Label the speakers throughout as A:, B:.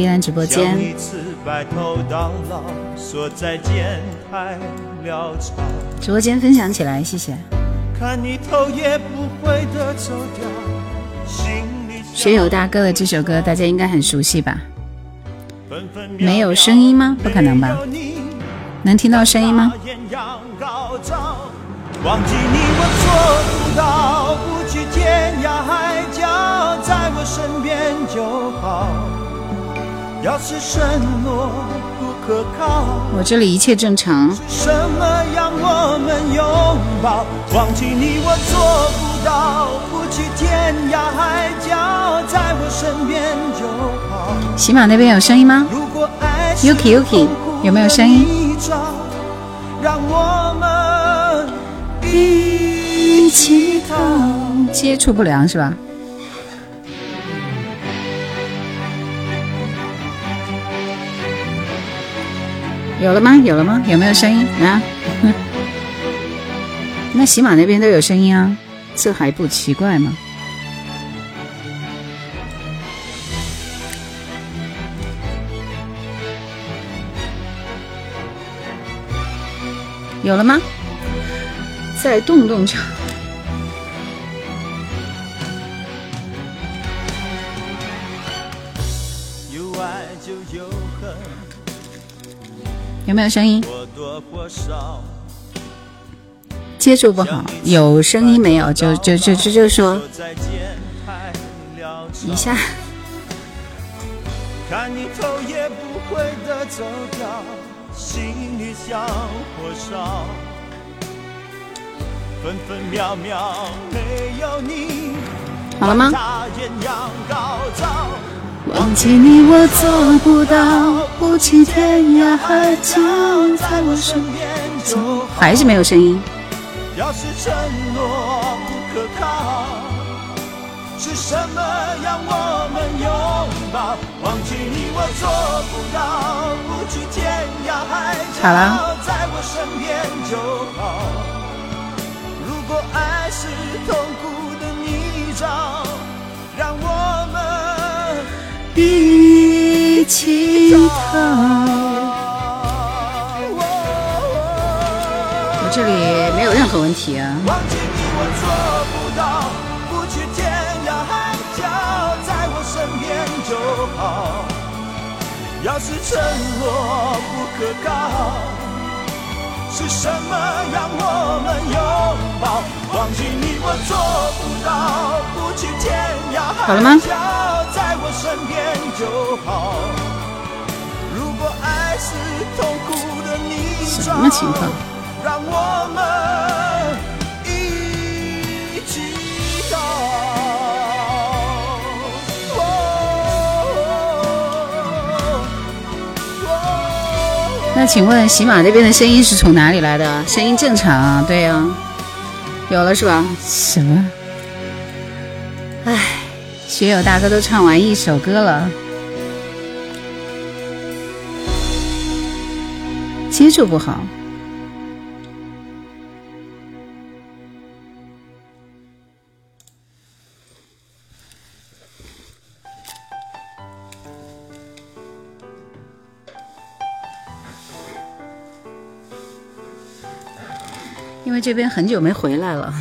A: 依兰直播间。直播间分享起来，谢谢。学友大哥的这首歌，大家应该很熟悉吧？没有声音吗？不可能吧？能听到声音吗？忘记你我做不到，不去天涯海角，在我身边就好。要是承诺不可靠，我这里一切正常。什么让我们拥抱？忘记你我做不到，不去天涯海角，在我身边就好。喜马那边有声音吗？Yuki Yuki 有没有声音？让我们一起逃。接触不良是吧？有了吗？有了吗？有没有声音啊？那喜马那边都有声音啊，这还不奇怪吗？有了吗？再动动就。有没有声音？接触不好，有声音没有？就就就就就说一下。心里像火烧，分分秒秒没有你，好了吗？忘记你我做不到，不去天涯海角，在我身边。还是没有声音。要是承诺不可靠。是什么让我们拥抱？忘记你我做不到，不去天涯海角，在我身边就好。如果爱是痛苦的泥沼，一起逃。我这里没有任何问题啊。要是承诺不可靠，是什么让我们拥抱？忘记你我做不到，不去天涯海角，在我身边就好。如果爱是痛苦的泥沼，什么情况？让我们那请问喜马那边的声音是从哪里来的？声音正常啊，对呀，有了是吧？什么？唉，学友大哥都唱完一首歌了，接触不好。为这边很久没回来了，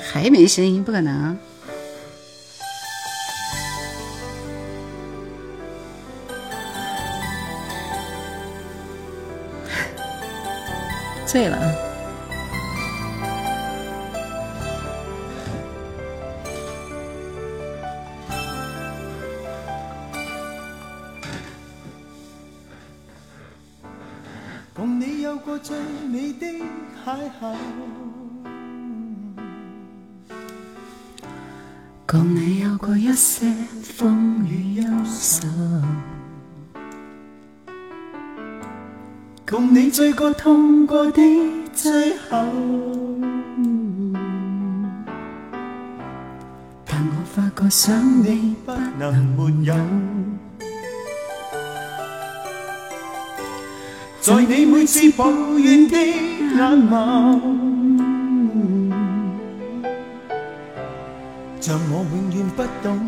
A: 还没声音，不可能。醉了。些风雨忧愁，共你醉过痛过的最后，但我发觉想你不能没有，在你每次抱怨的眼眸。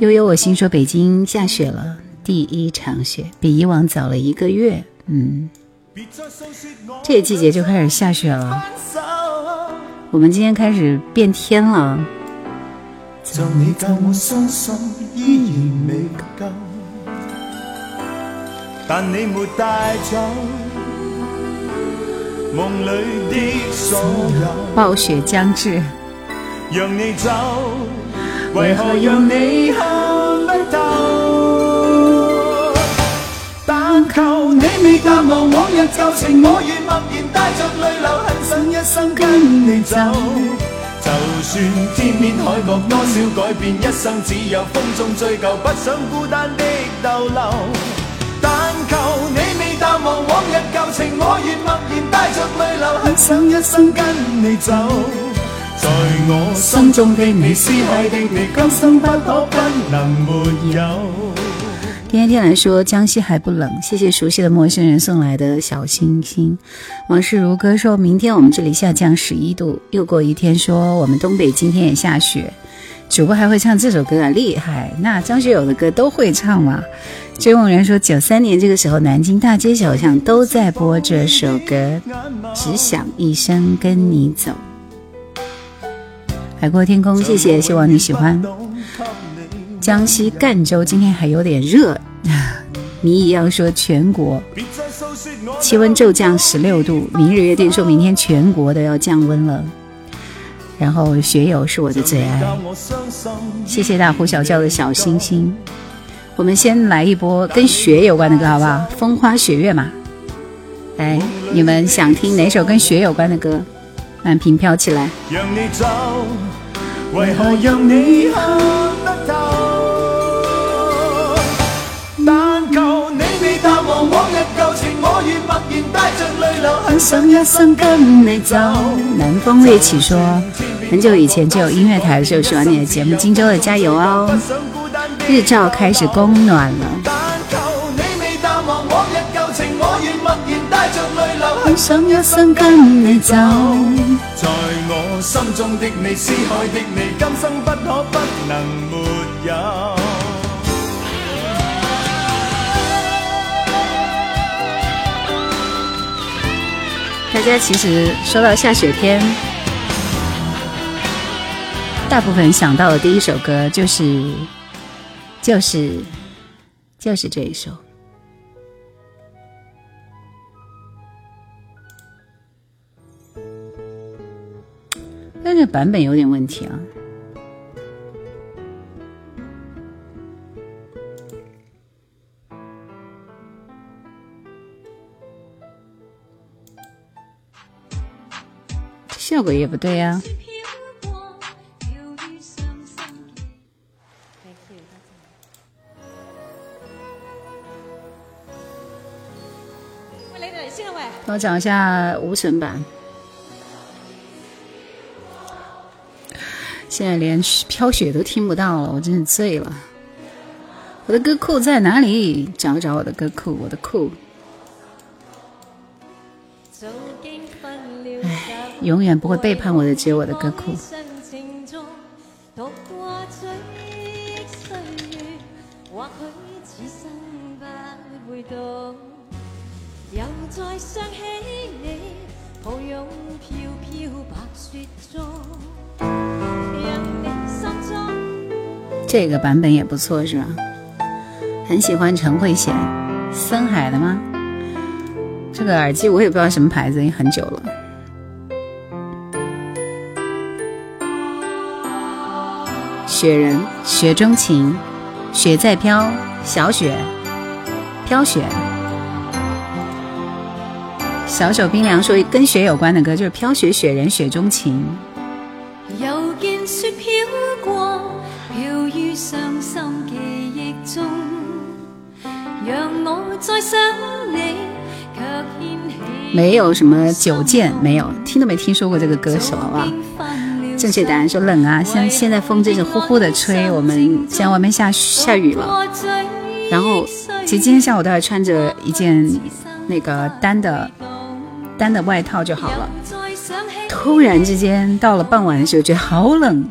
B: 悠悠，我心说北京下雪了，第一场雪比以往早了一个月。嗯，这个季节就开始下雪了。我们今天开始变天了。暴雪将至。为何让你看不透？但求你未淡忘往日旧情，我愿默然带着泪流，很想一生跟你走。就算天边海角多少改变，一生只有风中追究，不想孤单的逗留。但求你未淡忘往日旧情，我愿默然带着泪流，很想一生跟你走。在我心中的你，思海的你，今生不可不能没有。天天来说，江西还不冷。谢谢熟悉的陌生人送来的小星星。往事如歌说，明天我们这里下降十一度。又过一天，说我们东北今天也下雪。主播还会唱这首歌啊，厉害！那张学友的歌都会唱吗？追梦人说，九三年这个时候，南京大街小巷都在播这首歌，只想一生跟你走。海阔天空，谢谢，希望你喜欢。江西赣州今天还有点热，谜一样说全国气温骤降十六度，明日约定说明天全国都要降温了。然后学友是我的最爱，谢谢大呼小叫的小星星。我们先来一波跟雪有关的歌，好不好？风花雪月嘛。哎，你们想听哪首跟雪有关的歌？满屏飘起来。为何让你看不透？但求你未淡忘往日旧情，我愿默然带着泪流，很想一生跟你走。南风猎起说，很久以前就有音乐台的时候喜欢你的节目，荆州的加油哦！日照开始供暖了。想一生跟你走。在我心中的你，思海的你，今生不可不能没有。大家其实说到下雪天，大部分想到的第一首歌就是，就是，就是这一首。是版本有点问题啊！效果也不对呀。帮我找一下无损版。现在连飘雪都听不到了，我真是醉了。我的歌库在哪里？找找我的歌库，我的库。唉，永远不会背叛我的只有我的歌库。这个版本也不错，是吧？很喜欢陈慧娴，森海的吗？这个耳机我也不知道什么牌子，已经很久了。雪人，雪中情，雪在飘，小雪，飘雪。小手冰凉说跟雪有关的歌就是《飘雪雪人雪中情》。又见雪飘过。没有什么九剑，没有听都没听说过这个歌手，好不好？正确答案说冷啊，像现在风真是呼呼的吹，我们现在外面下下雨了。然后其实今天下午都还穿着一件那个单的单的外套就好了。突然之间到了傍晚的时候，觉得好冷。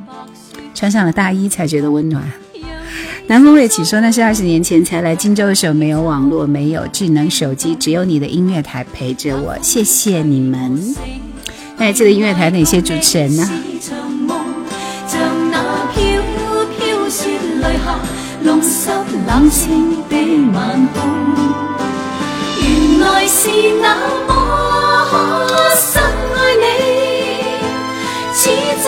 C: 穿上了大衣才觉得温暖。南风瑞起说那是二十年前才来荆州的时候，没有网络，没有智能手机，只有你的音乐台陪着我。谢谢你们。那还记得音乐台哪些主持人呢？冷清的晚空，原来是那么深爱你，此际伴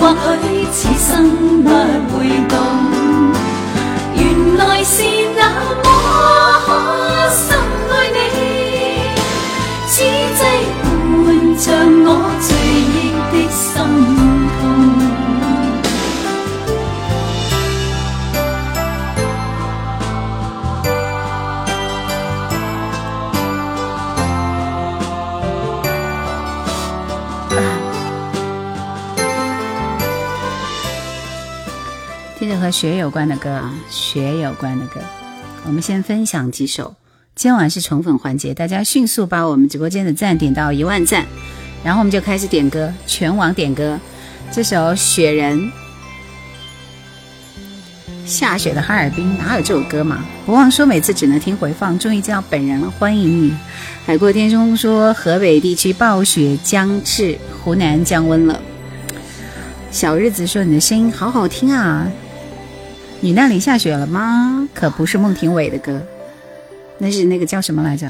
C: 或许此生不会懂。原来是那么和雪有关的歌啊，雪有关的歌，我们先分享几首。今晚是宠粉环节，大家迅速把我们直播间的赞点到一万赞，然后我们就开始点歌，全网点歌。这首《雪人》，下雪的哈尔滨哪有这首歌嘛？不忘说每次只能听回放，终于见到本人了，欢迎你。海阔天空说河北地区暴雪将至，湖南降温了。小日子说你的声音好好听啊。你那里下雪了吗？可不是孟庭苇的歌，那是那个叫什么来着？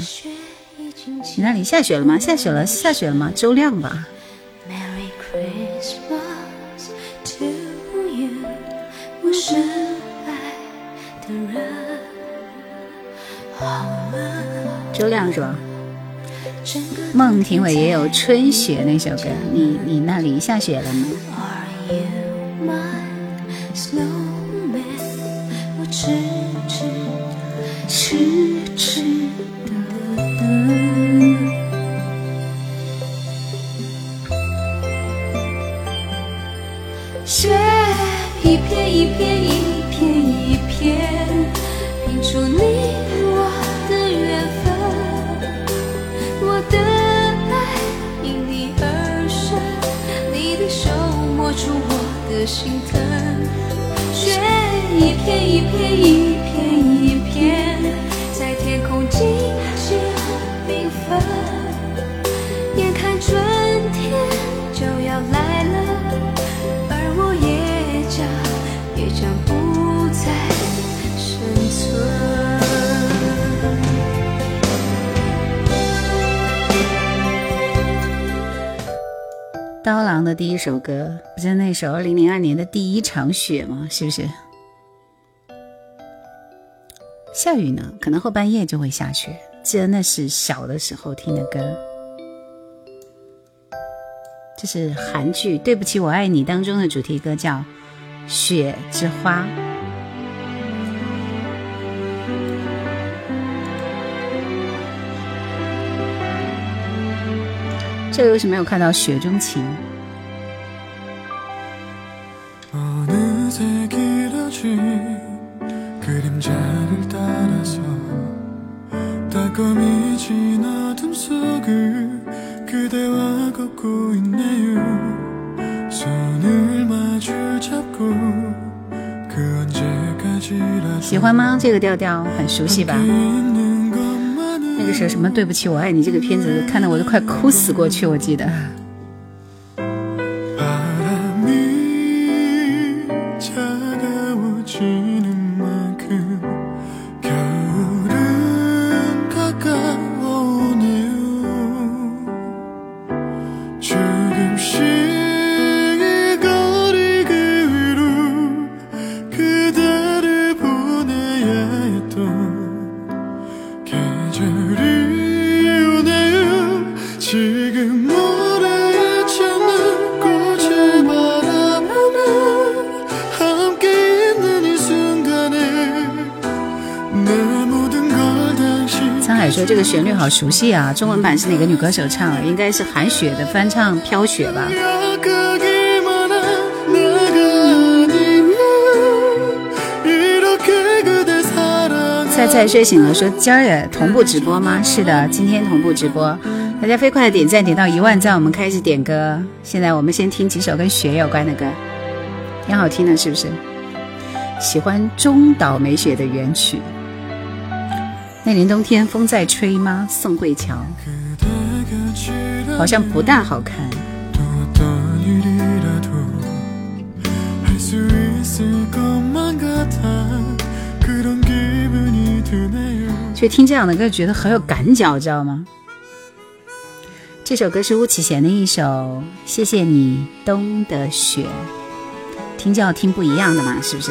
C: 你那里下雪了吗？下雪了，下雪了吗？周亮吧。周亮是吧？孟庭苇也有《春雪》那首歌，你你那里下雪了吗？痴痴痴痴的等，雪一片一片一片一片，拼出你我的缘分。我的爱因你而生，你的手摸出我的心疼。一片一片一片一片，在天空静静缤纷。眼看春天就要来了，而我也将也将不再生存。刀郎的第一首歌，不是那首二零零二年的第一场雪吗？是不是？下雨呢，可能后半夜就会下雪。记得那是小的时候听的歌，这是韩剧《对不起我爱你》当中的主题歌，叫《雪之花》。这为什么没有看到《雪中情》？这个调调很熟悉吧？那个时候什么对不起我爱你这个片子看得我都快哭死过去，我记得。
A: 好熟悉啊，中文版是哪个女歌手唱的？应该是韩雪的翻唱《飘雪》吧。菜菜睡醒了，说今儿也同步直播吗？是的，今天同步直播。大家飞快的点赞，点到一万赞，我们开始点歌。现在我们先听几首跟雪有关的歌，挺好听的，是不是？喜欢中岛美雪的原曲。那年冬天风在吹吗？宋慧乔，好像不大好看。就听这样的歌，觉得很有感脚，知道吗？这首歌是巫启贤的一首《谢谢你冬的雪》，听就要听不一样的嘛，是不是？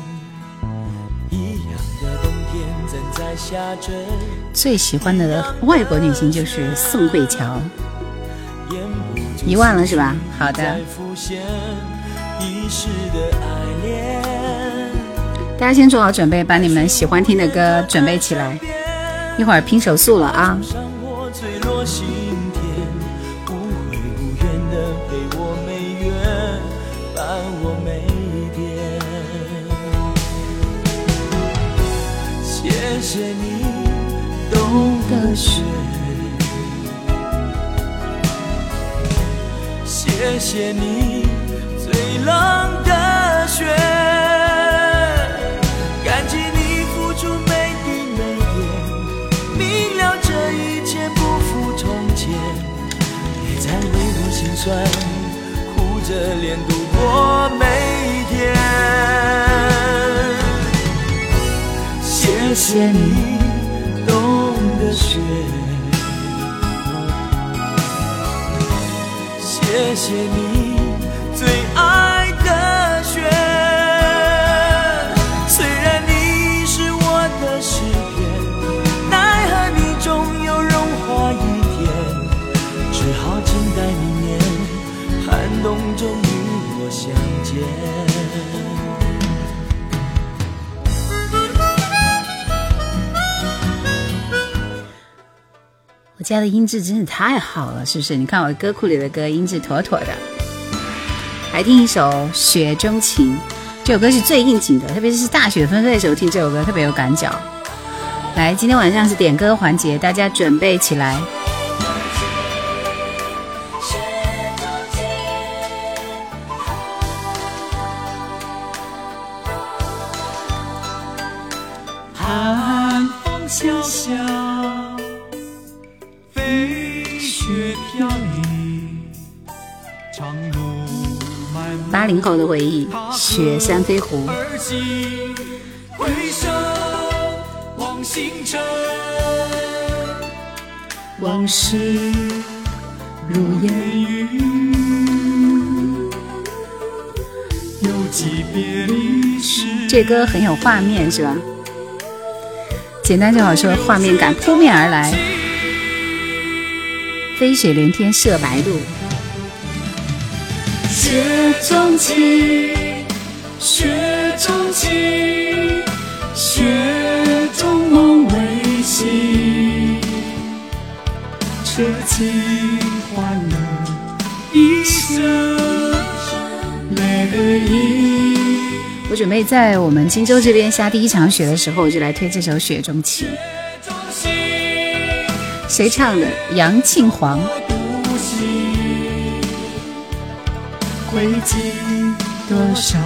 A: 最喜欢的外国女星就是宋慧乔，一万了是吧？好的。大家先做好准备，把你们喜欢听的歌准备起来，一会儿拼手速了啊！谢谢你冬的雪谢谢你最冷的雪感激你付出每滴每点明了这一切不负从前别再为我心酸哭着脸度过每谢谢你冬的雪，谢谢你。家的音质真是太好了，是不是？你看我歌库里的歌，音质妥妥的。来听一首《雪中情》，这首歌是最应景的，特别是大雪纷飞的时候听这首歌，特别有感觉。来，今天晚上是点歌环节，大家准备起来。八零后的回忆，雪山飞狐。往事如烟云，这歌很有画面，是吧？简单就好说，画面感扑面而来。飞雪连天射白鹿。雪中情，雪中情，雪中梦未醒，痴情换了一生泪影。我准备在我们荆州这边下第一场雪的时候，我就来推这首《雪中情》。谁唱的？杨庆煌。汇集多少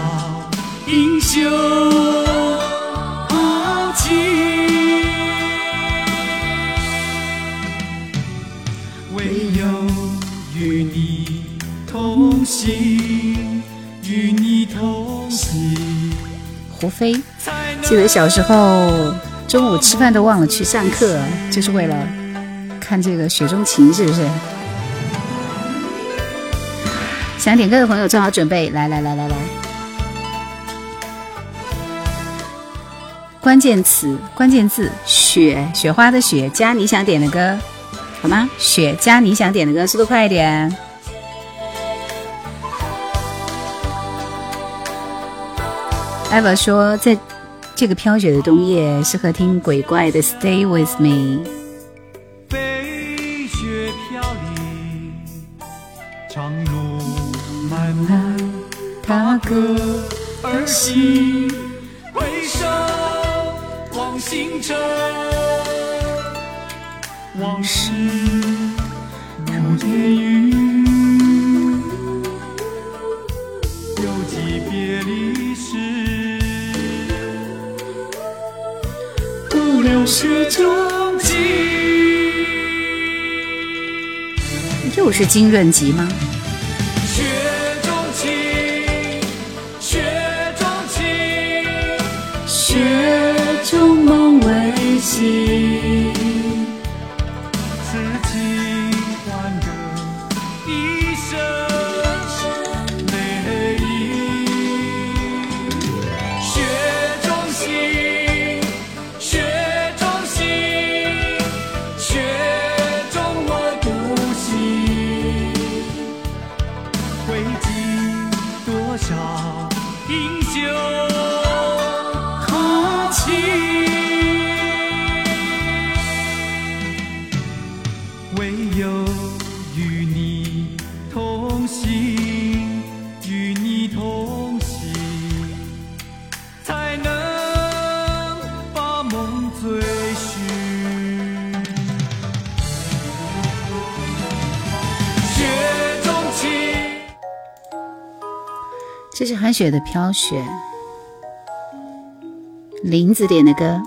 A: 英雄豪情，唯有与你同行，与你同行。
B: 胡飞。记得小时候中午吃饭都忘了去上课，就是为了看这个《雪中情》，是不是？想点歌的朋友做好准备，来来来来来。关键词、关键字：雪，雪花的雪，加你想点的歌，好吗？雪加你想点的歌，速度快一点。艾娃说，在这个飘雪的冬夜，适合听鬼怪的《Stay with Me》。
D: 飞雪飘零，长路，踏歌而行。回首望星辰，往事如烟云。犹记别离时，不留雪中情。
B: 又是金润吉吗？心。韩雪的《飘雪》，林子点的歌，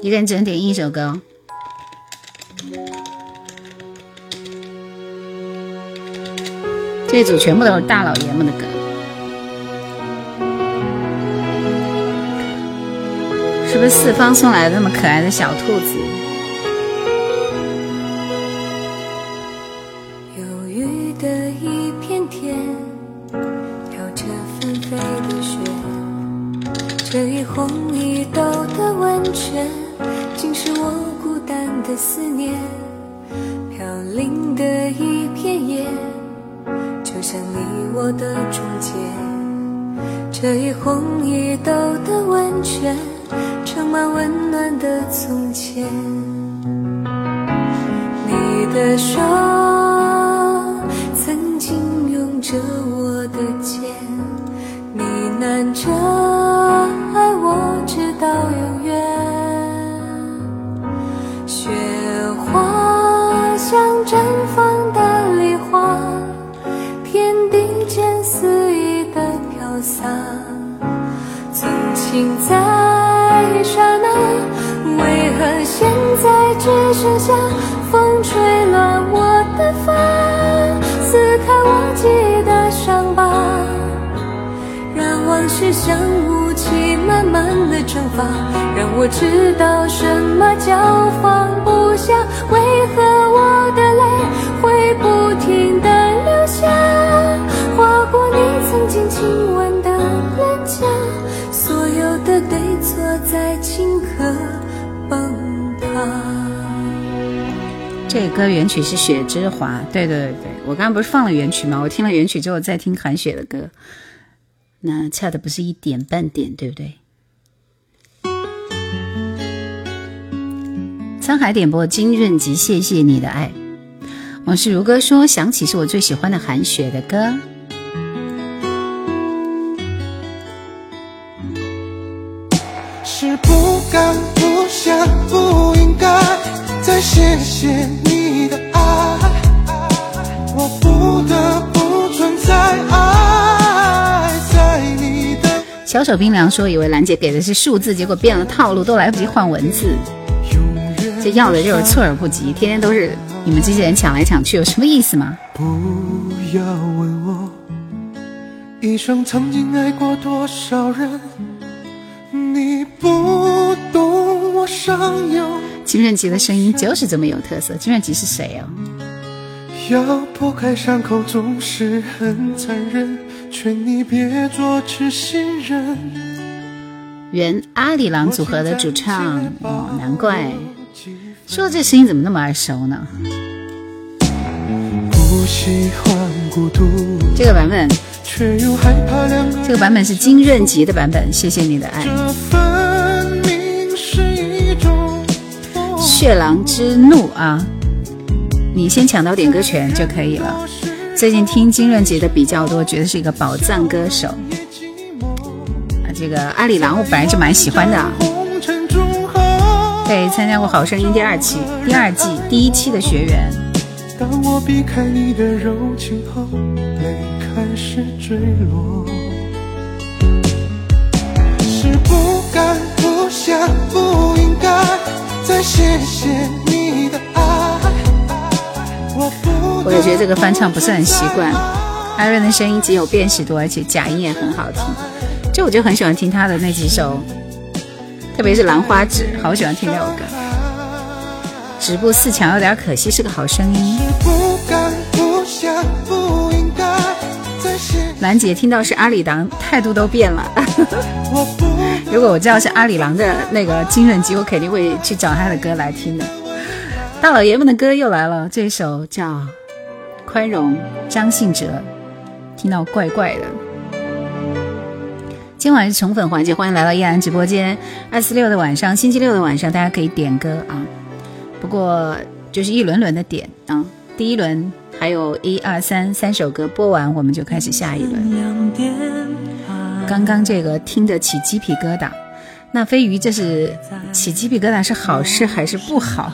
B: 一个人只能点一首歌哦。这组全部都是大老爷们的歌，是不是四方送来的那么可爱的小兔子？
C: 在刹那，为何现在只剩下风吹乱我的发，撕开我记的伤疤，让往事像雾气慢慢的蒸发，让我知道什么叫放不下，为何我的
B: 这个歌原曲是雪之华，对对对对，我刚刚不是放了原曲吗？我听了原曲之后再听韩雪的歌，那差的不是一点半点，对不对？沧海点播金润吉，谢谢你的爱。往事如歌说，想起是我最喜欢的韩雪的歌。
A: 是不敢、不想、不再谢谢你的爱，我不得不存在爱在你的
B: 小手冰凉说，以为兰姐给的是数字，结果变了套路，都来不及换文字。这要的就是措手不及，天天都是你们这些人抢来抢去，有什么意思吗？
A: 不要问我一生曾经爱过多少人，你不懂我伤忧。
B: 金润吉的声音就是这么有特色。金润吉是谁啊？
A: 要剥开伤口总是很残忍，劝你别做痴心人。
B: 原阿里郎组合的主唱哦，难怪。说这声音怎么那么耳熟呢？
A: 不喜欢孤独，
B: 这个版本。
A: 这
B: 个版本是金润吉的版本，谢谢你的爱。血狼之怒啊！你先抢到点歌权就可以了。最近听金润吉的比较多，觉得是一个宝藏歌手。啊，这个阿里郎我本来就蛮喜欢的。对，参加过《好声音》第二期、第二季第一期的学员。当我避开你的柔情后，泪开始坠落，是不敢、不想、不应该再谢谢你的爱。我也觉得这个翻唱不是很习惯。艾瑞的声音极有辨识度，而且假音也很好听。就我就很喜欢听他的那几首，特别是《兰花指》，好喜欢听那首歌。止步四强有点可惜，是个好声音。兰姐听到是阿里郎，态度都变了。如果我知道是阿里郎的那个金润吉，我肯定会去找他的歌来听的。大老爷们的歌又来了，这首叫《宽容》，张信哲。听到怪怪的。今晚是宠粉环节，欢迎来到依然直播间。二四六的晚上，星期六的晚上，大家可以点歌啊。不过就是一轮轮的点啊，第一轮。还有一二三三首歌播完，我们就开始下一轮。刚刚这个听得起鸡皮疙瘩，那飞鱼这是起鸡皮疙瘩是好事还是不好？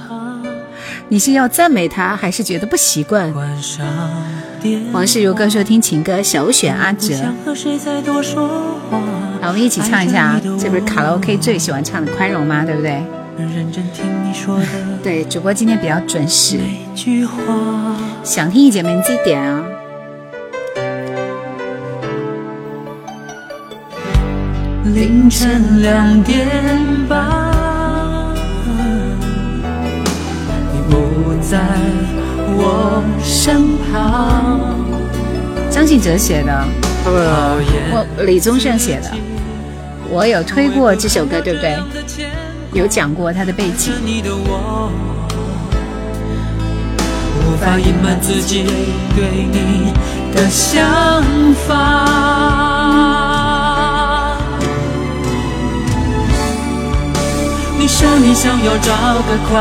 B: 你是要赞美他，还是觉得不习惯？王世如歌说听情歌，首选阿哲。好，我们一起唱一下啊，这不是卡拉 OK 最喜欢唱的《宽容》吗？对不对？对，主播今天比较准时。想听一姐妹你自己点啊。凌晨两点半，你不在我身旁。张信哲写的，我李宗盛写的。我有推过这首歌，对不对？有讲过他的背景。你的我无法隐瞒自己对你的想法。你说你想要找个宽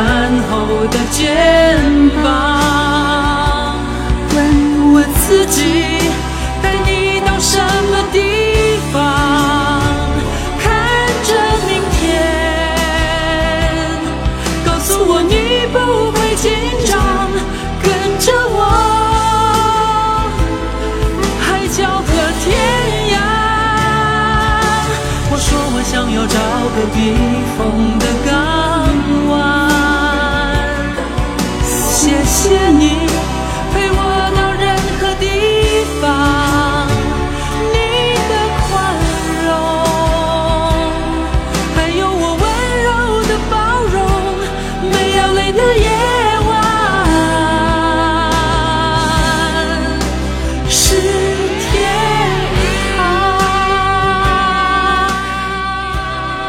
B: 厚的肩膀，问问自己，带你到什么紧张跟着我海角和天涯。我说我想要找个避风的港湾。谢谢你。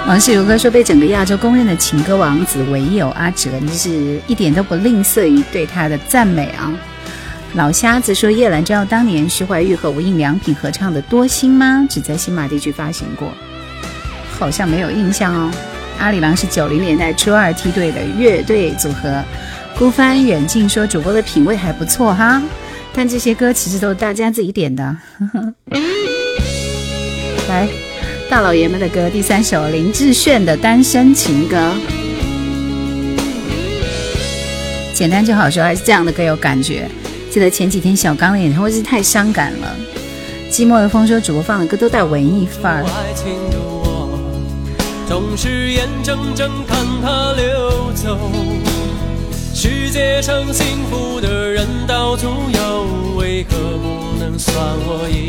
B: 王世如哥说：“被整个亚洲公认的情歌王子，唯有阿哲，你是一点都不吝啬于对他的赞美啊！”老瞎子说：“叶兰知道当年徐怀钰和无印良品合唱的《多心》吗？只在新马地区发行过，好像没有印象哦。”阿里郎是九零年代初二梯队的乐队组合。孤帆远近说：“主播的品味还不错哈，但这些歌其实都是大家自己点的。”呵呵来。大老爷们的歌，第三首林志炫的《单身情歌》，简单就好说，还是这样的歌有感觉。记得前几天小刚的演唱会是太伤感了。寂寞的风说，主播放的歌都带文艺范儿。总是眼睁睁看它流走，世界上幸福的人到处有。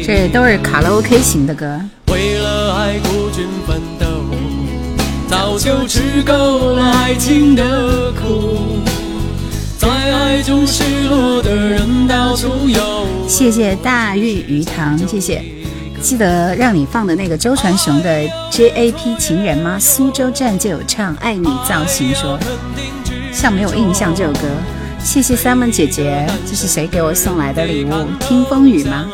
B: 这都是卡拉 OK 型的歌。
E: 为了爱孤军奋斗，早就吃够了爱情的苦，在爱中失落的人到处有。
B: 谢谢大玉鱼塘，谢谢。记得让你放的那个周传雄的《JAP 情人》吗？苏州站就有唱《爱你造型》，说像没有印象这首歌。谢谢 Simon 姐姐，这是谁给我送来的礼物？听风雨吗？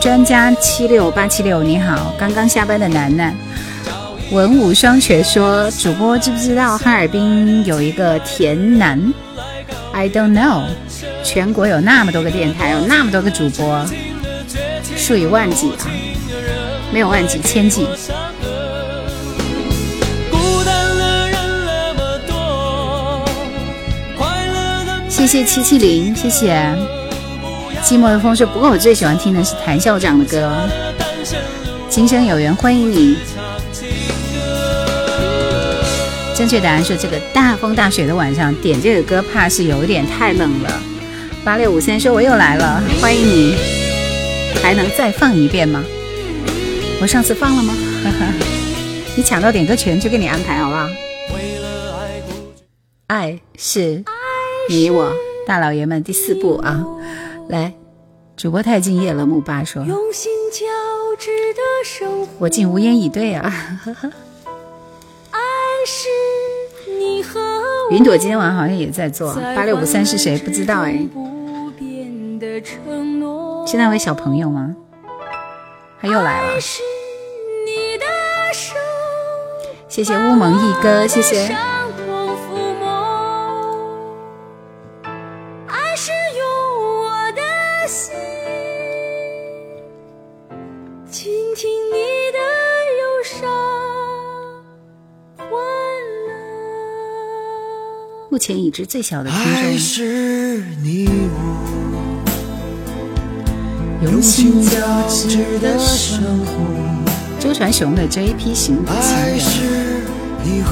B: 专家七六八七六，你好，刚刚下班的楠楠。文武双全说，主播知不知道哈尔滨有一个田楠？I don't know。全国有那么多个电台，有那么多个主播，数以万计啊，没有万计，千计。谢谢七七零，谢谢。寂寞的风说，不过我最喜欢听的是谭校长的歌。今生有缘，欢迎你。正确答案说，这个大风大雪的晚上点这个歌，怕是有点太冷了。八六五三说：“我又来了，欢迎你，还能再放一遍吗？我上次放了吗？你抢到点歌权就给你安排好不好？爱是你我大老爷们第四部啊！来，主播太敬业了。木巴说：我竟无言以对啊！云朵今天晚上好像也在做。八六五三是谁？不知道哎。”是那位小朋友吗？他又来了。谢谢乌蒙一哥，谢谢。目前已知最小的听众。用心交织的生活。周传雄的这一批行的情人，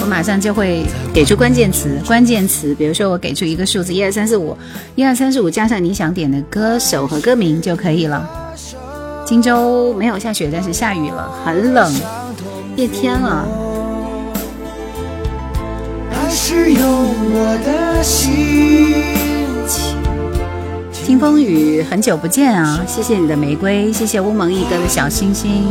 B: 我马上就会给出关键词，关键词，比如说我给出一个数字一二三四五，一二三四五加上你想点的歌手和歌名就可以了。荆州没有下雪，但是下雨了，很冷，变天了。还是用我的心。听风雨，很久不见啊！谢谢你的玫瑰，谢谢乌蒙一哥的小星星。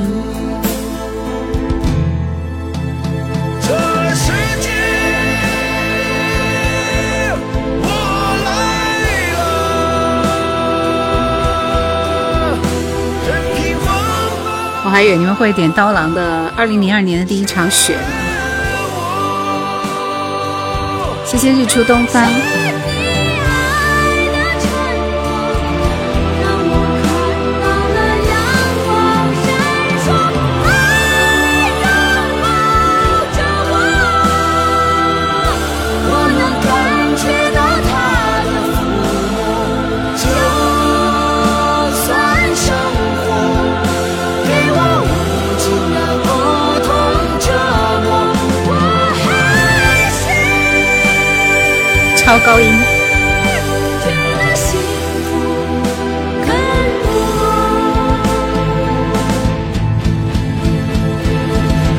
B: 我还以为你们会点刀郎的二零零二年的第一场雪。谢谢日出东方。超高音。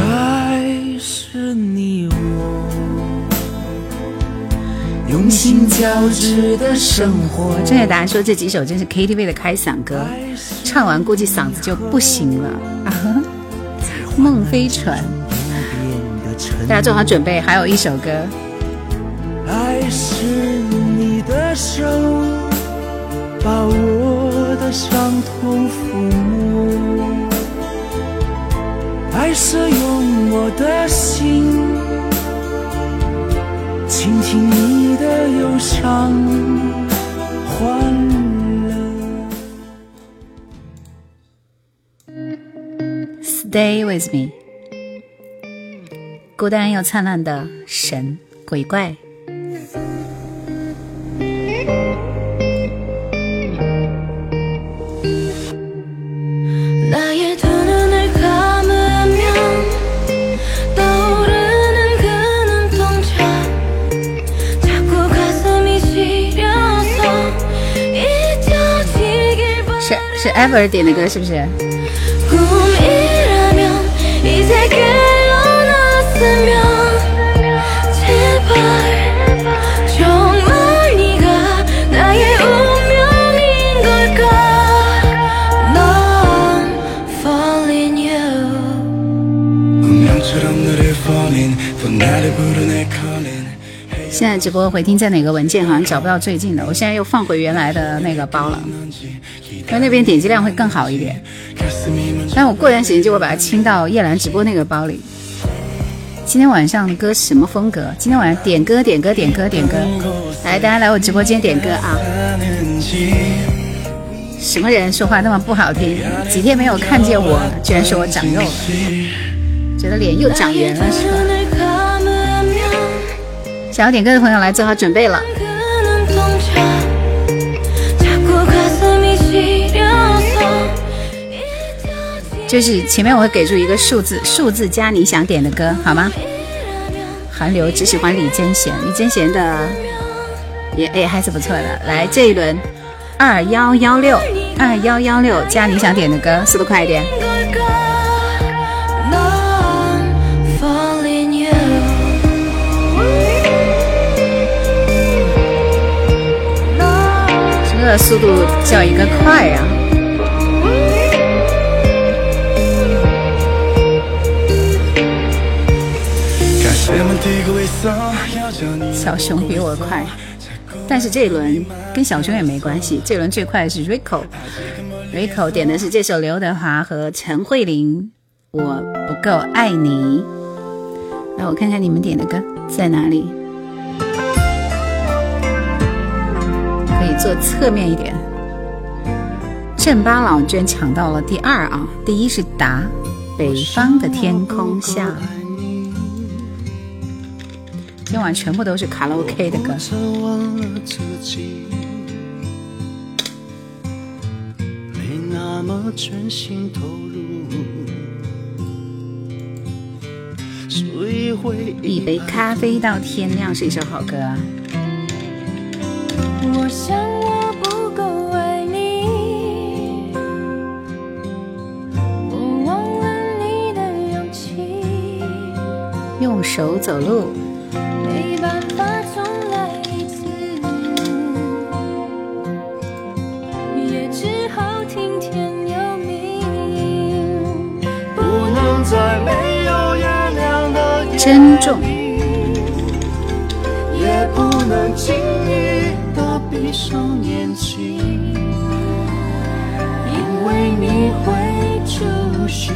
B: 爱是你我用心交织的生活。说这几首真是 KTV 的开嗓歌，唱完估计嗓子就不行了。梦飞船，大家做好准备，还有一首歌。手，把我的伤痛抚摸；爱是用我的心，倾听你的忧伤、欢乐。Stay with me，孤单又灿烂的神鬼怪。是 ever 点的歌是不是？现在直播回听，在哪个文件？好像找不到最近的，我现在又放回原来的那个包了。因为那边点击量会更好一点。但我过段时间就会把它清到叶兰直播那个包里。今天晚上的歌什么风格？今天晚上点歌点歌点歌点歌。来大家来我直播间点歌啊。什么人说话那么不好听？几天没有看见我居然说我长肉了觉得脸又长圆了是吧？想要点歌的朋友来做好准备了。就是前面我会给出一个数字，数字加你想点的歌，好吗？韩流只喜欢李贞贤，李贞贤的也也还是不错的。来这一轮，二幺幺六，二幺幺六加你想点的歌，速度快一点。那速度叫一个快啊！小熊比我快，但是这一轮跟小熊也没关系，这轮最快的是 Rico，Rico 点的是这首刘德华和陈慧琳《我不够爱你》。来，我看看你们点的歌在哪里，可以做侧面一点。镇巴老居然抢到了第二啊，第一是达，《北方的天空下》。今晚全部都是卡拉 OK 的歌。
A: 真忘了自己没那么全心投入所以会
B: 一杯咖啡到天亮是一首好歌啊。
C: 我想我不够爱你，我忘了你的勇气，
B: 用手走路，珍重。
A: 也不能轻易的闭上眼睛，因为你会出现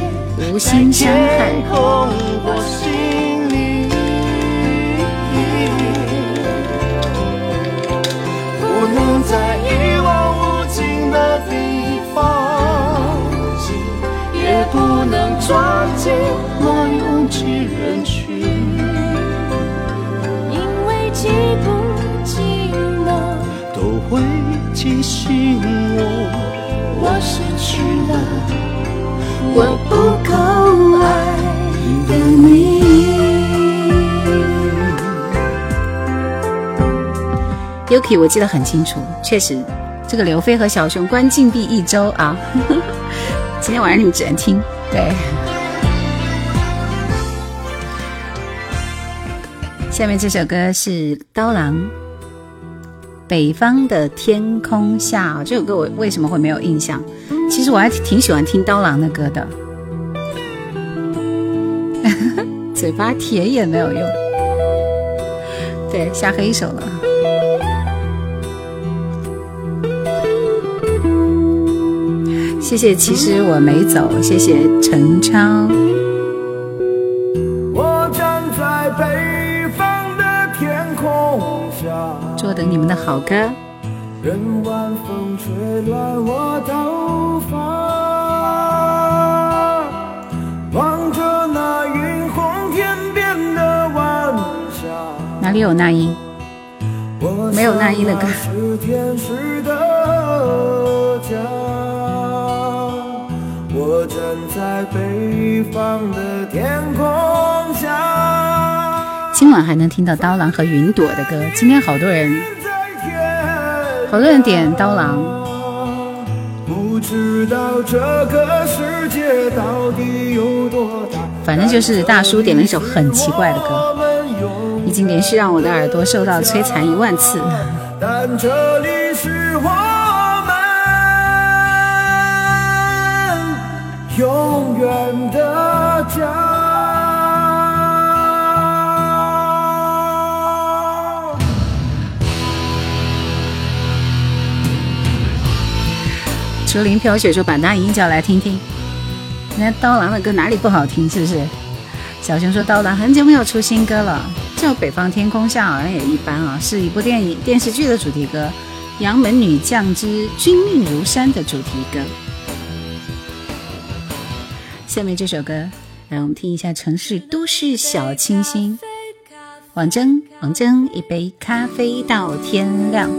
B: 无心伤害。
A: 天。空或心里。不能在一望无尽的地方，也不能钻进那拥挤人提醒我，我失去了我不够爱的你。
B: Yuki 我记得很清楚，确实，这个刘飞和小熊关禁闭一周啊。今天晚上你们只能听，对。下面这首歌是刀郎，《北方的天空下》这首歌我为什么会没有印象？其实我还挺喜欢听刀郎的歌的，嘴巴甜也没有用。对，下黑手了。谢谢，其实我没走。谢谢陈超，等你们的好歌。
D: 任晚风吹乱我头发，望着那云红天边的晚霞。
B: 哪里有那英？没有那英的歌
D: 是天使的家。我站在北方的天空下。
B: 今晚还能听到刀郎和云朵的歌。今天好多人，好多人点刀郎。
D: 不知道这个世界到底有多大。
B: 反正就是大叔点了一首很奇怪的歌，已经连续让我的耳朵受到摧残一万次。
D: 但这里是我们永远的家。
B: 竹林飘雪说：“把那音叫来听听。”那刀郎的歌哪里不好听？是不是？小熊说：“刀郎很久没有出新歌了，这《北方天空下》好像也一般啊，是一部电影电视剧的主题歌，《杨门女将之君命如山》的主题歌。下面这首歌，来我们听一下《城市都市小清新》。王铮，王铮，一杯咖啡到天亮。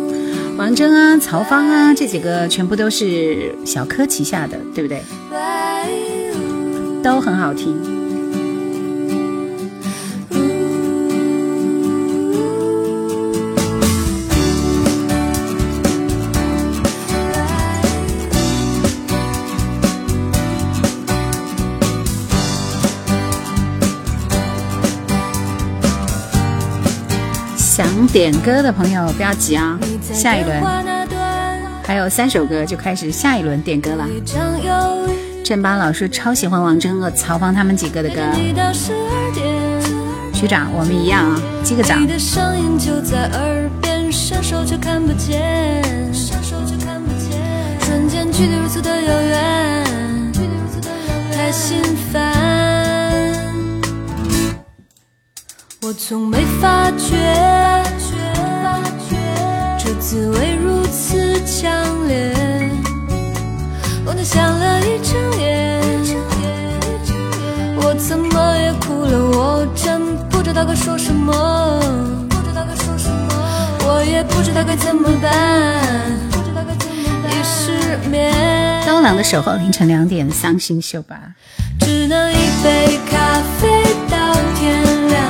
B: 王铮啊，曹芳啊，这几个全部都是小柯旗下的，对不对？都很好听。点歌的朋友不要急啊，下一轮还有三首歌就开始下一轮点歌了。郑巴老师超喜欢王铮和曹芳他们几个的歌。局长，我们一样啊，击个掌。
C: 我从没发觉，这滋味如此强烈。我想了一整夜，我怎么也哭了？我真不知道该说什么，我也不知道该怎么办。一失眠，
B: 刀郎的守候凌晨两点，伤心秀吧。
C: 只能一杯咖啡到天亮。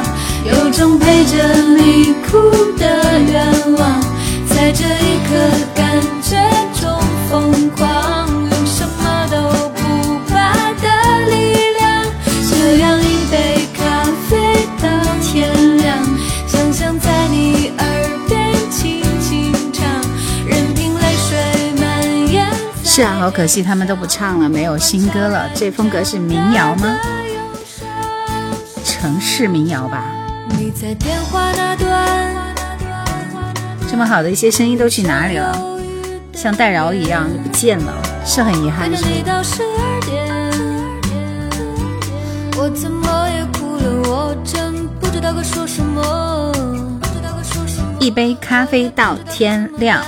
C: 有种陪着你哭的愿望，在这一刻感觉中疯狂，用什么都不怕的力量。这样一杯咖啡到天亮，想象在你耳边轻轻唱，任凭泪水蔓延。
B: 是啊，好可惜他们都不唱了，没有新歌了。这风格是民谣吗？城市民谣吧。
C: 你在电话那端，
B: 这么好的一些声音都去哪里了？像戴娆一样不见了，是很遗憾。
C: 我怎么也哭了，我真不知道该说什么。
B: 一杯咖啡到天亮。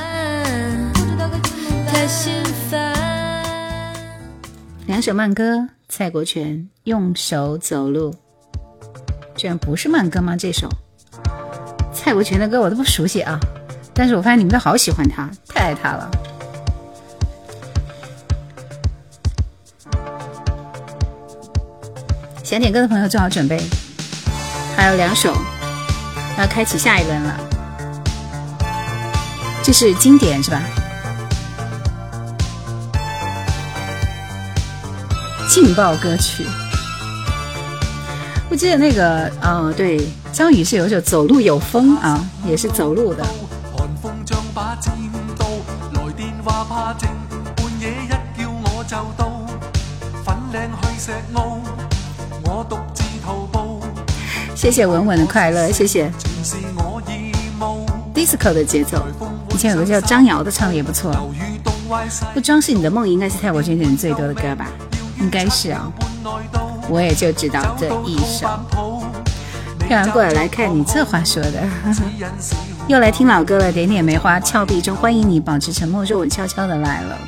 B: 两首慢歌，蔡国权用手走路。居然不是慢歌吗？这首蔡国权的歌我都不熟悉啊，但是我发现你们都好喜欢他，太爱他了。想点歌的朋友做好准备，还有两首要开启下一轮了。这是经典是吧？劲爆歌曲。我记得那个，嗯，对，张宇是有一首《走路有风》啊，也是走路的。谢谢稳稳的快乐，谢谢。Disco 的节奏，以前有个叫张瑶的唱的也不错。不装饰你的梦，应该是泰国圈点最多的歌吧？应该是啊。我也就知道这一首。漂亮过来来看你这话说的，又来听老歌了。点点梅花峭壁中，欢迎你，保持沉默，说我悄悄的来了。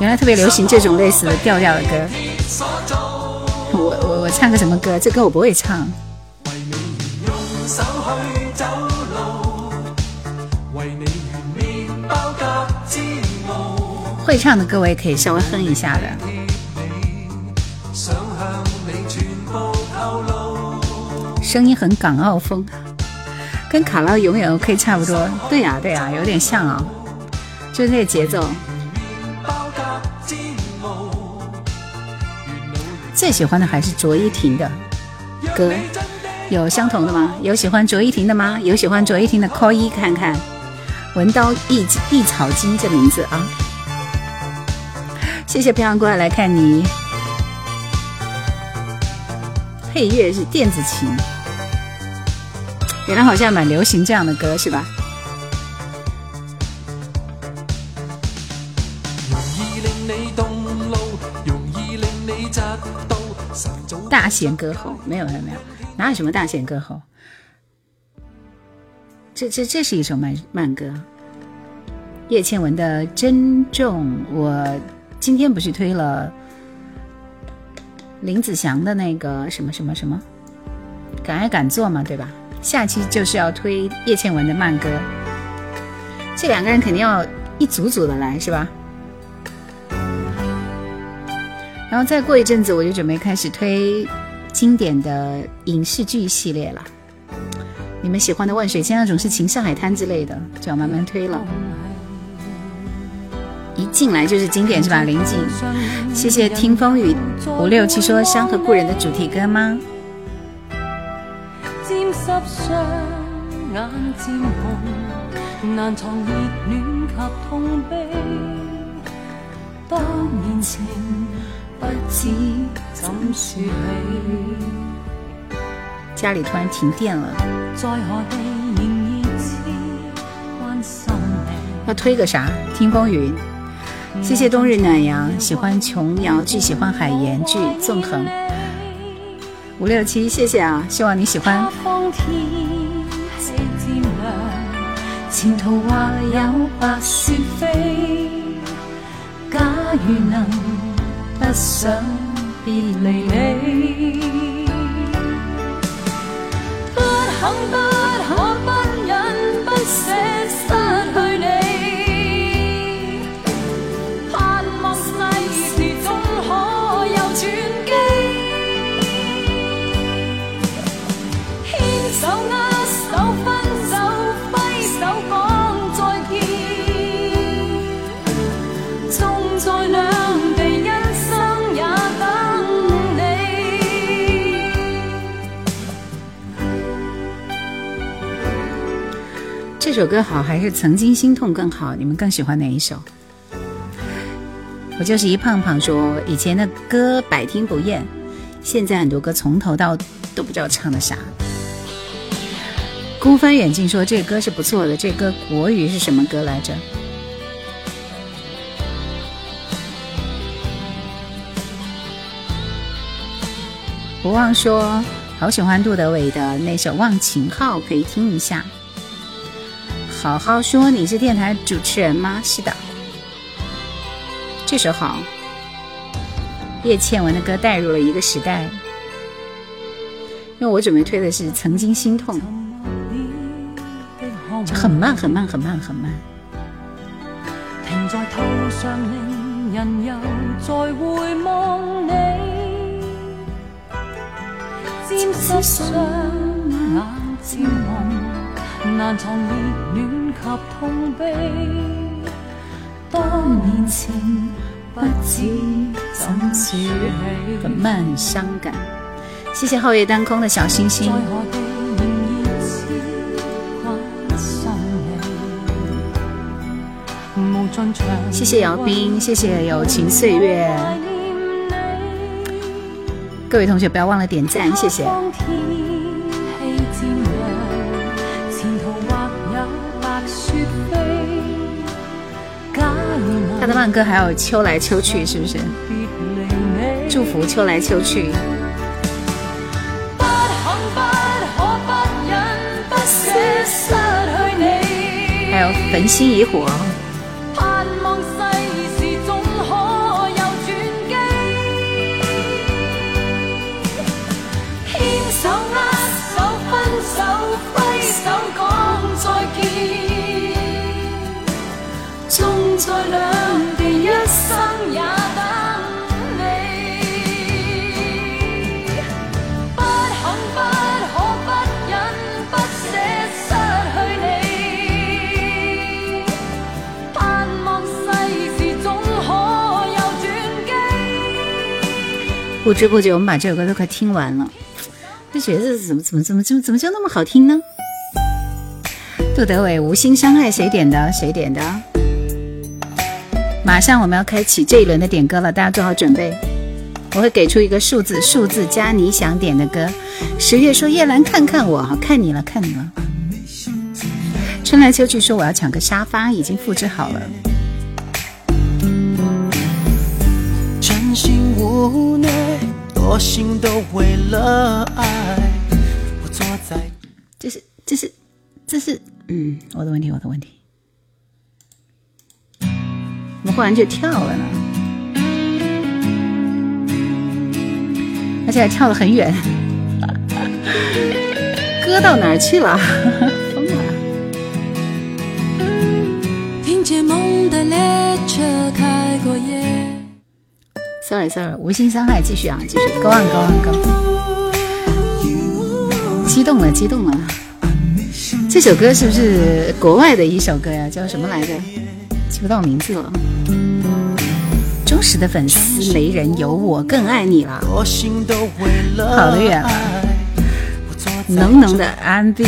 B: 原来特别流行这种类似的调调的歌。我我我唱个什么歌？这歌我不会唱。会唱的歌我也可以稍微哼一下的。声音很港澳风，跟卡拉永远 OK 差不多。对呀对呀，有点像啊，就是这个节奏。最喜欢的还是卓依婷的歌，有相同的吗？有喜欢卓依婷的吗？有喜欢卓依婷的扣一看看。文刀一一草金这名字啊，谢谢漂亮过来来看你。配乐是电子琴，原来好像蛮流行这样的歌是吧？弦歌喉没有没有没有，哪有什么大弦歌喉？这这这是一首慢慢歌，叶倩文的《珍重》。我今天不是推了林子祥的那个什么什么什么，敢爱敢做嘛，对吧？下期就是要推叶倩文的慢歌，这两个人肯定要一组组的来，是吧？然后再过一阵子，我就准备开始推经典的影视剧系列了。你们喜欢的《万水千山总是情》《上海滩》之类的，就要慢慢推了。一进来就是经典是吧？林静，谢谢听风雨五六七说《山河故人》的主题歌吗？家里突然停电了，要推个啥？听风云，谢谢冬日暖阳，喜欢琼瑶剧，喜欢海盐剧，纵横五六七，谢谢啊，希望你喜欢。前途画有白雪飞，假如能不想别离你。不肯不首歌好还是曾经心痛更好？你们更喜欢哪一首？我就是一胖胖说，以前的歌百听不厌，现在很多歌从头到都不知道唱的啥。孤帆远近说这歌是不错的，这歌国语是什么歌来着？不忘说好喜欢杜德伟的那首《忘情号》，可以听一下。好好说，你是电台主持人吗？是的，这首好。叶倩文的歌带入了一个时代，因为我准备推的是《曾经心痛》，就很慢很慢很慢很慢。
C: 停在头上，令人又再回望你，沾湿双眼渐红，难藏热恋及痛悲。多年前不知怎说起，
B: 很慢很伤感。谢谢皓月当空的小星星。谢谢姚斌，谢谢友情岁月，各位同学不要忘了点赞，谢谢。他的慢歌还有秋来秋去，是不是？祝福秋来秋去。还有焚心以火，
C: 在两地一生也等你不肯不可不忍不舍失去你盼望世事终可有转机不
B: 知不觉我们把这首歌都快听完了。这旋律怎么怎么怎么怎么就那么好听呢？杜德伟无心伤害谁点的？谁点的？马上我们要开启这一轮的点歌了，大家做好准备。我会给出一个数字，数字加你想点的歌。十月说叶兰看看我，看你了，看你了。春来秋去说我要抢个沙发，已经复制好了。
D: 真心无奈，多心都为了爱。我坐在
B: 这是这是这是嗯，我的问题，我的问题。怎么忽然就跳了呢？而且还跳得很远，歌到哪儿去了？疯了！
C: 听见梦的列车开过夜。
B: Sorry Sorry，无心伤害，继续啊，继续，Go on Go on Go。激动了，激动了！这首歌是不是国外的一首歌呀？叫什么来着？记不到名字了。忠实的粉丝，没人有我更爱你了。好的远了。浓浓的 R&B。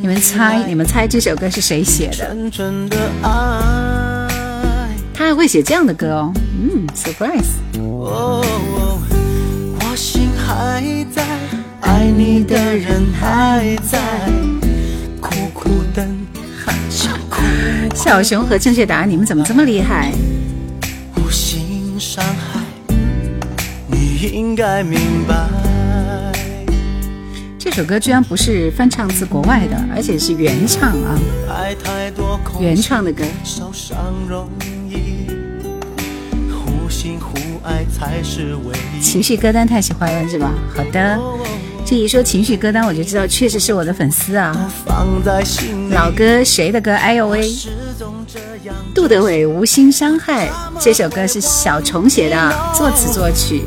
B: 你们猜，你们猜这首歌是谁写的？他还会写这样的歌哦。嗯，surprise。我心还在，爱你的人还在，苦苦等。小熊和正确答案，你们怎么这么厉害？无心伤害，你应该明白。这首歌居然不是翻唱自国外的，而且是原唱啊！原唱的歌。情绪歌单太喜欢了是吧？好的。这一说情绪歌单，我就知道确实是我的粉丝啊！老歌谁的歌？哎呦喂！杜德伟《无心伤害》这首歌是小虫写的，作词作曲。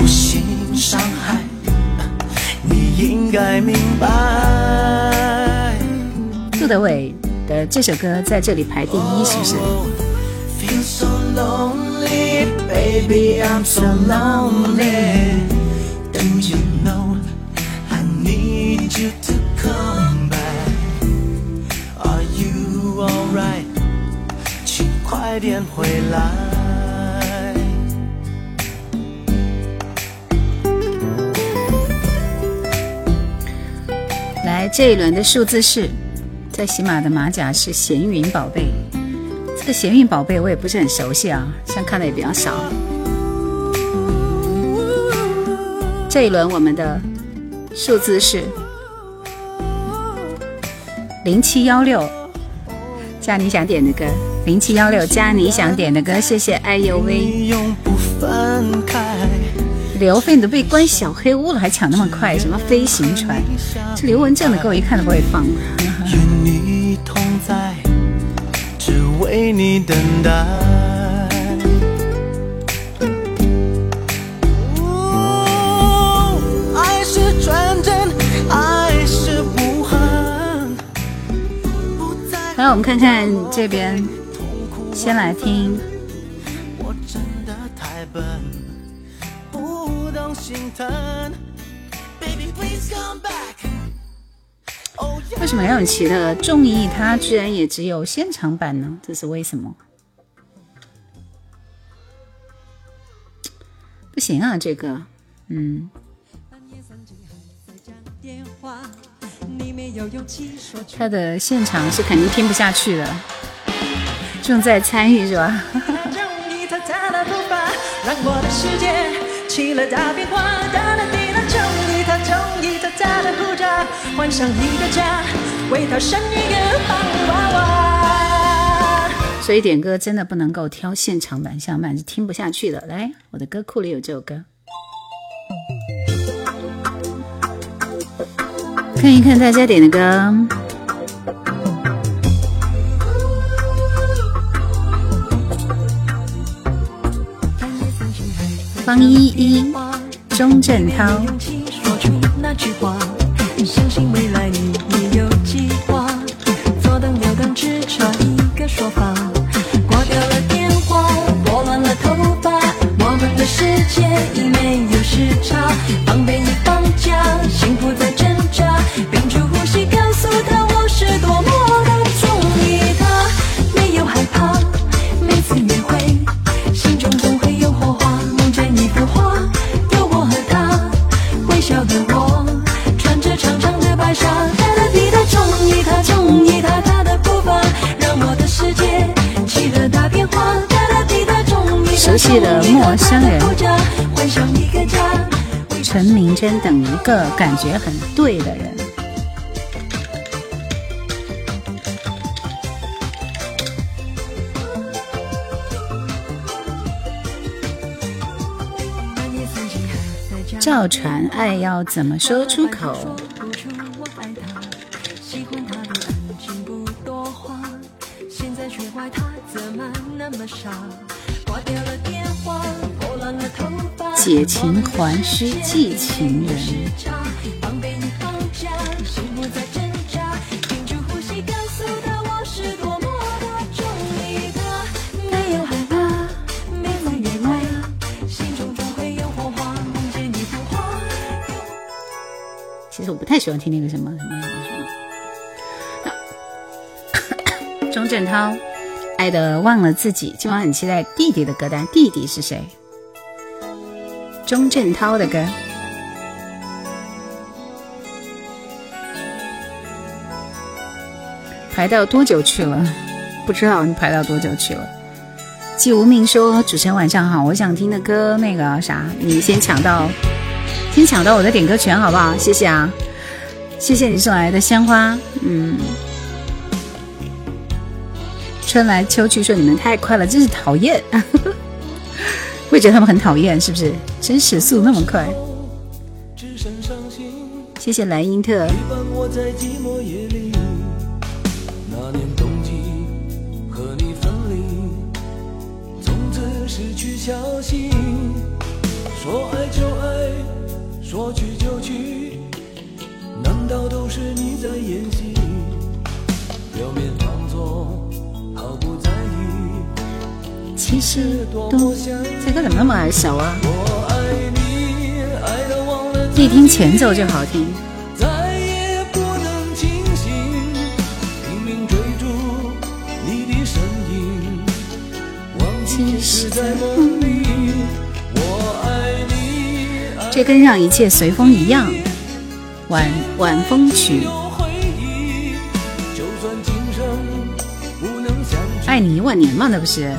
B: 无心伤应该明白。杜德伟的这首歌在这里排第一，是不是？请快点回来。来，这一轮的数字是。在喜马的马甲是闲云宝贝，这个闲云宝贝我也不是很熟悉啊，像看的也比较少。这一轮我们的数字是零七幺六，加你想点的歌，零七幺六加你想点的歌，谢谢。哎呦喂，刘飞你都被关小黑屋了，还抢那么快？什么飞行船？这刘文正的歌我一看都不会放。在，只为你等待。爱是纯真，爱是无痕。来，我们看看这边，先来听。为什么梁咏琪的综艺它居然也只有现场版呢？这是为什么？不行啊，这个，嗯。他的现场是肯定听不下去的，重在参与是吧？幻想一个家，为他生一个棒娃娃。所以点歌真的不能够挑现场版，现场版是听不下去的。来，我的歌库里有这首歌，看一看大家点的歌。
C: 发，我们的世界已没有时差。放飞一放假，幸福在挣扎，
B: 熟悉的陌生人。陈明真等一个感觉很对的人。赵传爱要怎么说出口？
C: 火花，梦见一幅画。
B: 其实我不太喜欢听那个什么什么什么。钟镇涛，爱的忘了自己。今晚很期待弟弟的歌单，弟弟是谁？钟镇涛的歌。排到多久去了？不知道你排到多久去了。季无命说：“主持人晚上好，我想听的歌那个啥，你先抢到，先抢到我的点歌权好不好？谢谢啊，谢谢你送来的鲜花，嗯。春来秋去，说你们太快了，真是讨厌，会觉得他们很讨厌，是不是？真是速那么快。谢谢莱茵特，
A: 失去消息。说爱就爱，说去就去，难道都是你在演戏？表面装作，
B: 其实
A: 多
B: 都这歌怎么那么耳熟啊？一听前奏就好听。这跟让一切随风一样，晚晚风曲，爱你一万年嘛，那不是？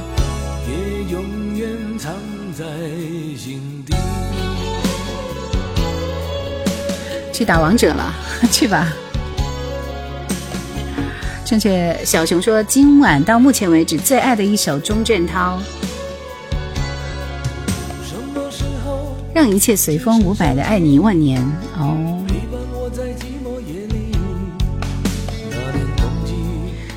B: 去打王者了，去吧。正确，小熊说今晚到目前为止最爱的一首钟镇涛，《让一切随风》伍佰的《爱你一万年》哦。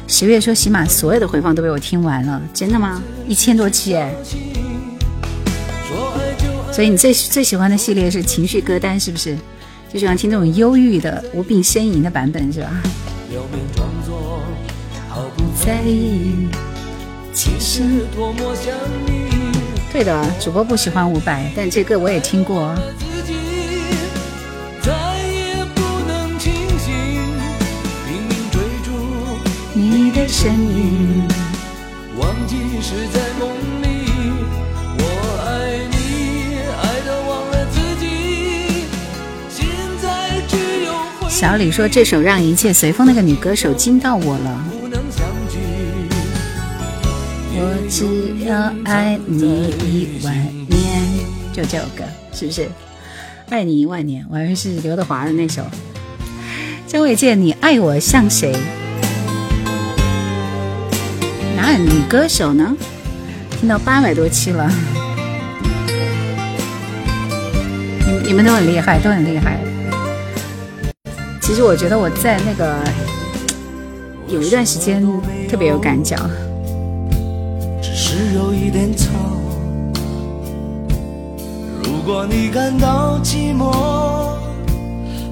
B: 十月说喜马所有的回放都被我听完了，真的吗？一千多期哎，所以你最最喜欢的系列是情绪歌单是不是？就喜欢听这种忧郁的无病呻吟的版本是吧？
A: 表面装作毫不
B: 在意，其实
A: 多么想你，
B: 对的，主播不喜欢伍佰，但这歌我也听过。
A: 自己再也不能清醒，拼命追逐
B: 你的身影，
A: 忘记是在
B: 小李说这首《让一切随风》那个女歌手惊到我了。我只要爱你一万年，就这首歌是不是？爱你一万年，我还以为是刘德华的那首。张卫健，你爱我像谁？哪有女歌手呢？听到八百多期了，你你们都很厉害，都很厉害。其实我觉得我在那个有一段时间特别有感脚。
A: 只是有一点吵，果你感到寂寞，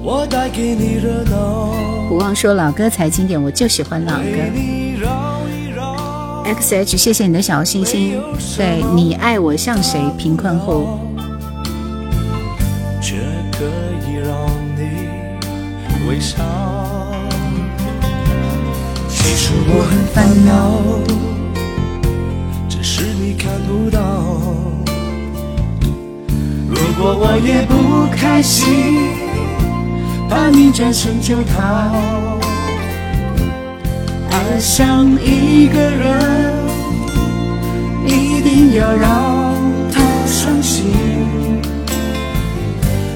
A: 我带给你热闹。
B: 不忘说老歌才经典，我就喜欢老歌。X H，谢谢你的小心心。对你爱我像谁？贫困户。
A: 微笑。其实我很烦恼，只是你看不到。如果我也不开心，把你转身就逃。爱上一个人，一定要让他伤心。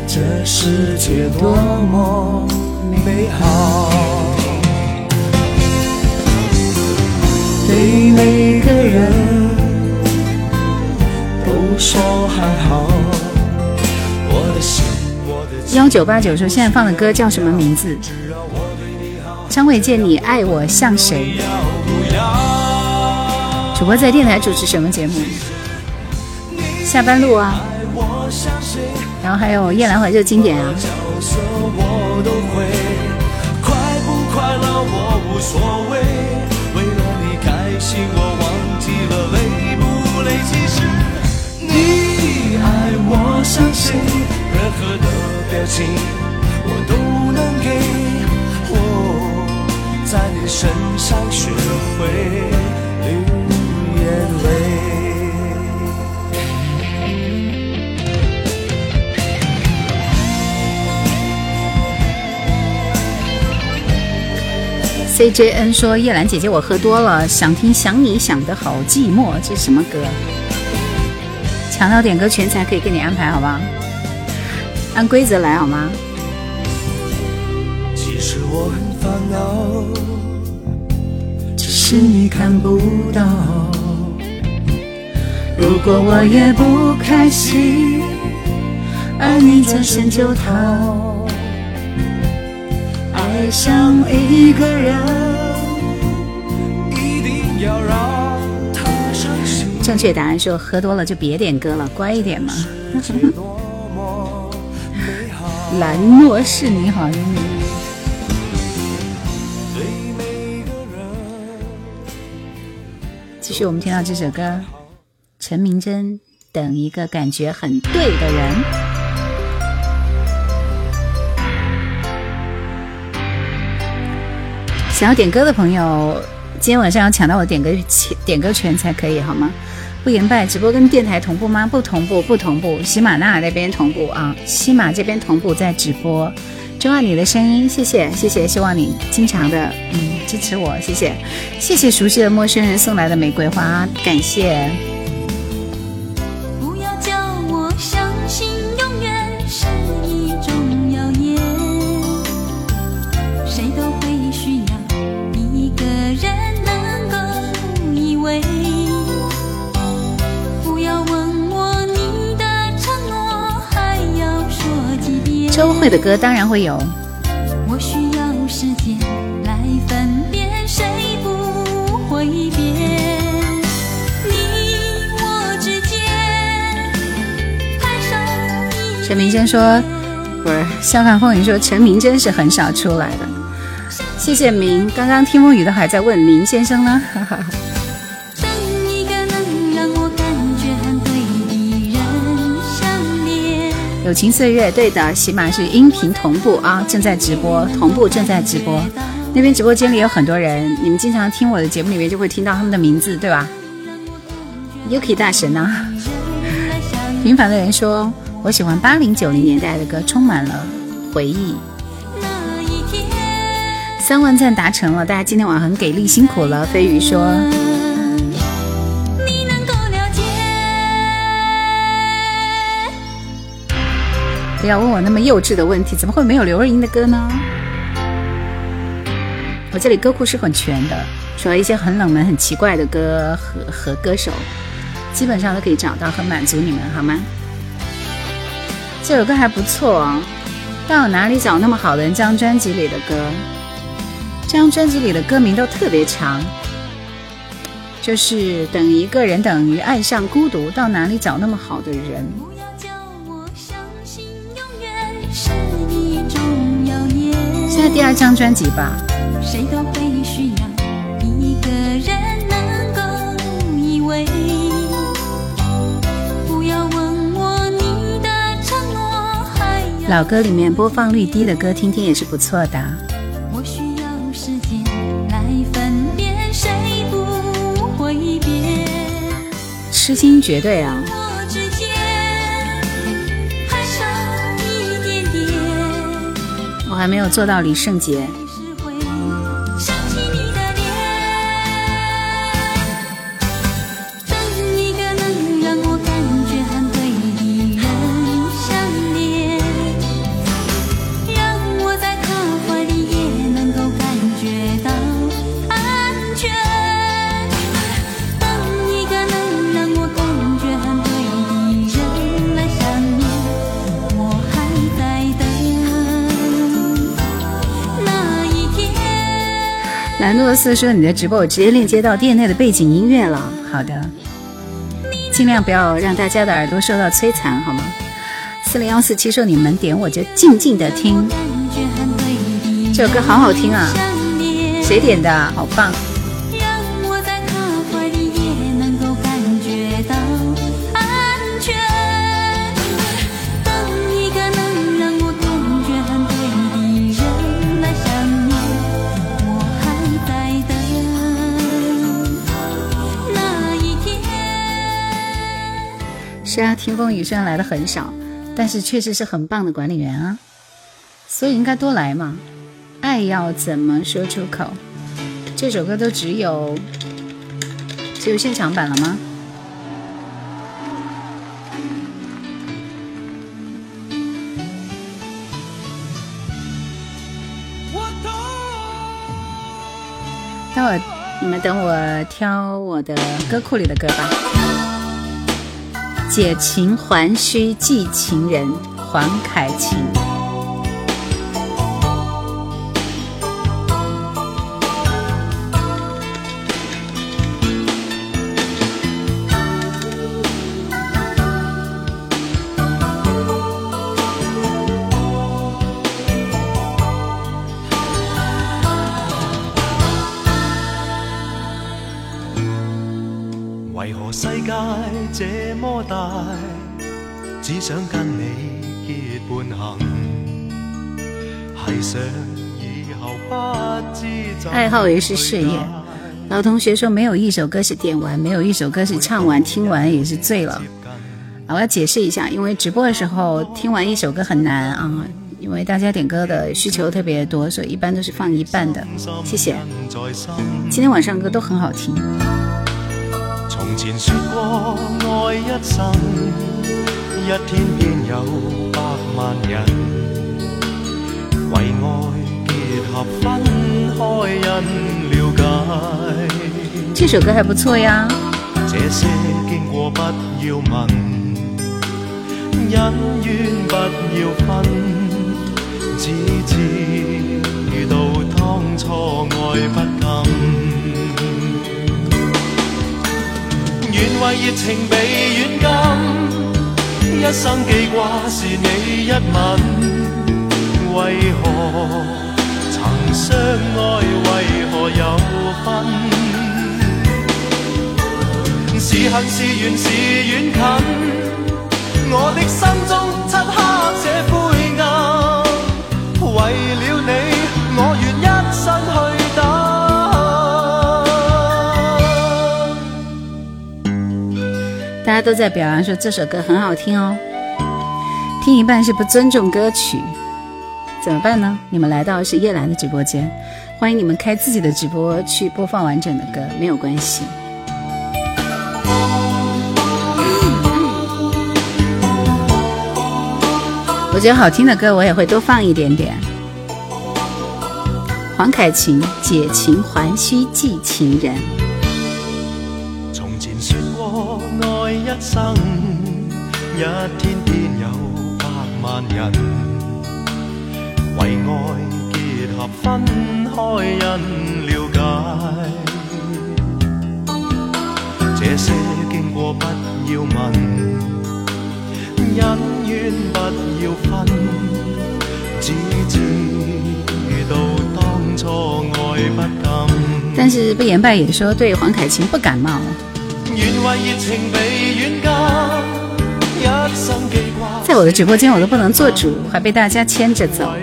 A: 这世界多么美好，对每个人都说还好。我的心，我的
B: 幺九八九说现在放的歌叫什么名字？张卫健，你爱我像谁？主播在电台主持什么节目？下班路啊。然后还有夜兰怀旧经典啊。
A: 所谓，为了你开心我忘记了累不累。其实你爱我相信，任何的表情我都能给。我在你身上学会流眼泪。
B: CJN 说：“叶兰姐姐，我喝多了，想听《想你想的好寂寞》，这是什么歌？抢到点歌权才可以给你安排，好吧？按规则来好吗？”
A: 其实我很烦恼。只是你看不到。如果我也不开心，而你转身就逃。爱上一个人，一定要让他伤心。
B: 正确答案说喝多了就别点歌了，乖一点嘛。兰诺是你好。继续，我们听到这首歌，陈明真等一个感觉很对的人。想要点歌的朋友，今天晚上要抢到我点歌点歌权才可以，好吗？不言败，直播跟电台同步吗？不同步，不同步。喜马拉雅那边同步啊，喜马这边同步在直播。钟爱你的声音，谢谢谢谢，希望你经常的嗯支持我，谢谢谢谢熟悉的陌生人送来的玫瑰花，感谢。
C: 会。的
B: 歌当然会有。
C: 我需要时间来分辨谁不会变。你我之间太少一
B: 陈明真说，不是笑看风云说陈明真是很少出来的。谢谢明，刚刚听风雨的还在问明先生呢。哈哈。
C: 哈
B: 友情岁月，对的，起码是音频同步啊，正在直播，同步正在直播。那边直播间里有很多人，你们经常听我的节目里面就会听到他们的名字，对吧？Yuki 大神呐、平凡的人说，我喜欢八零九零年代的歌，充满了回忆。三万赞达成了，大家今天晚上很给力，辛苦了。飞鱼说，不要问我那么幼稚的问题，怎么会没有刘若英的歌呢？我这里歌库是很全的，除了一些很冷门、很奇怪的歌和和歌手，基本上都可以找到和满足你们，好吗？这首歌还不错哦，到哪里找那么好的人？这张专辑里的歌，这张专辑里的歌名都特别长，就是等一个人等于爱上孤独，到哪里找那么好的人？现在第二张专辑吧。
C: 谁都会需要一个人能够依偎。不要问我你的承诺还有
B: 老歌里面播放率低的歌，听听也是不错的。
C: 我需要时间来分辨，谁不会变？
B: 痴心绝对啊！
C: 我还
B: 没有做到李圣杰。诺斯说：“你的直播我直接链接到店内的背景音乐了。”好的，尽量不要让大家的耳朵受到摧残，好吗？四零幺四七说：“你们点我就静静的听。”这首歌好好听啊！谁点的？好棒！是啊，听风雨虽然来的很少，但是确实是很棒的管理员啊，所以应该多来嘛。爱要怎么说出口？这首歌都只有只有现场版了吗？待会儿你们等我挑我的歌库里的歌吧。解情还需寄情人，黄凯芹。
A: 这么大，只想跟你结伴行，系想以后不知怎
B: 爱好也是事业。老同学说，没有一首歌是点完，没有一首歌是唱完，听完也是醉了。啊，我要解释一下，因为直播的时候听完一首歌很难啊，因为大家点歌的需求特别多，所以一般都是放一半的。谢谢。今天晚上歌都很好听。
A: 從前說過愛一生，一天便有百萬人為愛結合分開因了解。
B: 这首歌还不错呀。
A: 這些經過不要問，恩怨不要分，只知道當初愛不甘。愿为热情被软禁，一生记挂是你一吻。为何曾相爱，为何有分？是恨是緣是远近，我的心中漆黑这灰暗，为了你，我愿一生去
B: 大家都在表扬说这首歌很好听哦，听一半是不尊重歌曲，怎么办呢？你们来到是叶兰的直播间，欢迎你们开自己的直播去播放完整的歌，没有关系。我觉得好听的歌我也会多放一点点。黄凯芹《解情还需寄情人》。
A: 一生一天变有百万人为爱结合分开因了解。这些经过不要问恩怨不要分只知道当初爱不禁但是不言败也说对黄凯芹不感冒。在我的直播间我都不能做主，还被大家牵着走。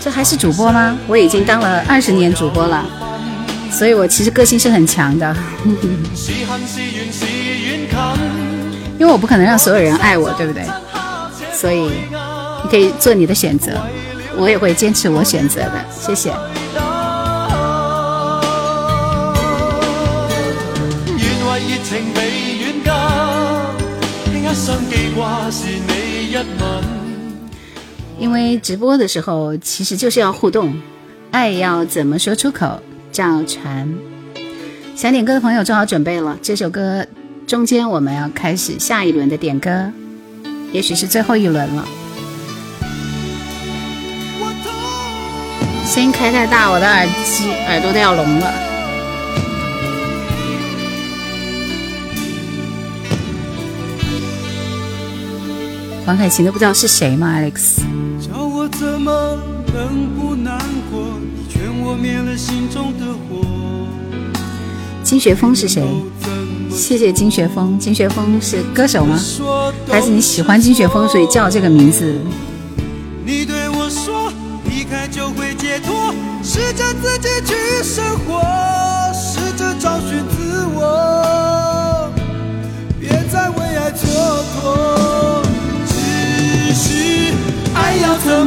A: 这还是主播吗？我已经当了二十年主播了，所以我其实个性是很强的。因为我不可能让所有人爱我，对不对？所以你可以做你的选择，我也会坚持我选择的。谢谢。因为直播的时候其实就是要互动，爱要怎么说出口？赵传，想点歌的朋友做好准备了，这首歌中间我们要开始下一轮的点歌，也许是最后一轮了。声音开太大，我的耳机耳朵都要聋了。黄凯芹都不知道是谁吗？Alex。叫我怎么能不难过？你劝我灭了心中的火。金学峰是谁？谢谢金学峰。金学峰是歌手吗？还是你喜欢金学峰，所以叫这个名字？你对我说，离开就会解脱，试着自己去生活，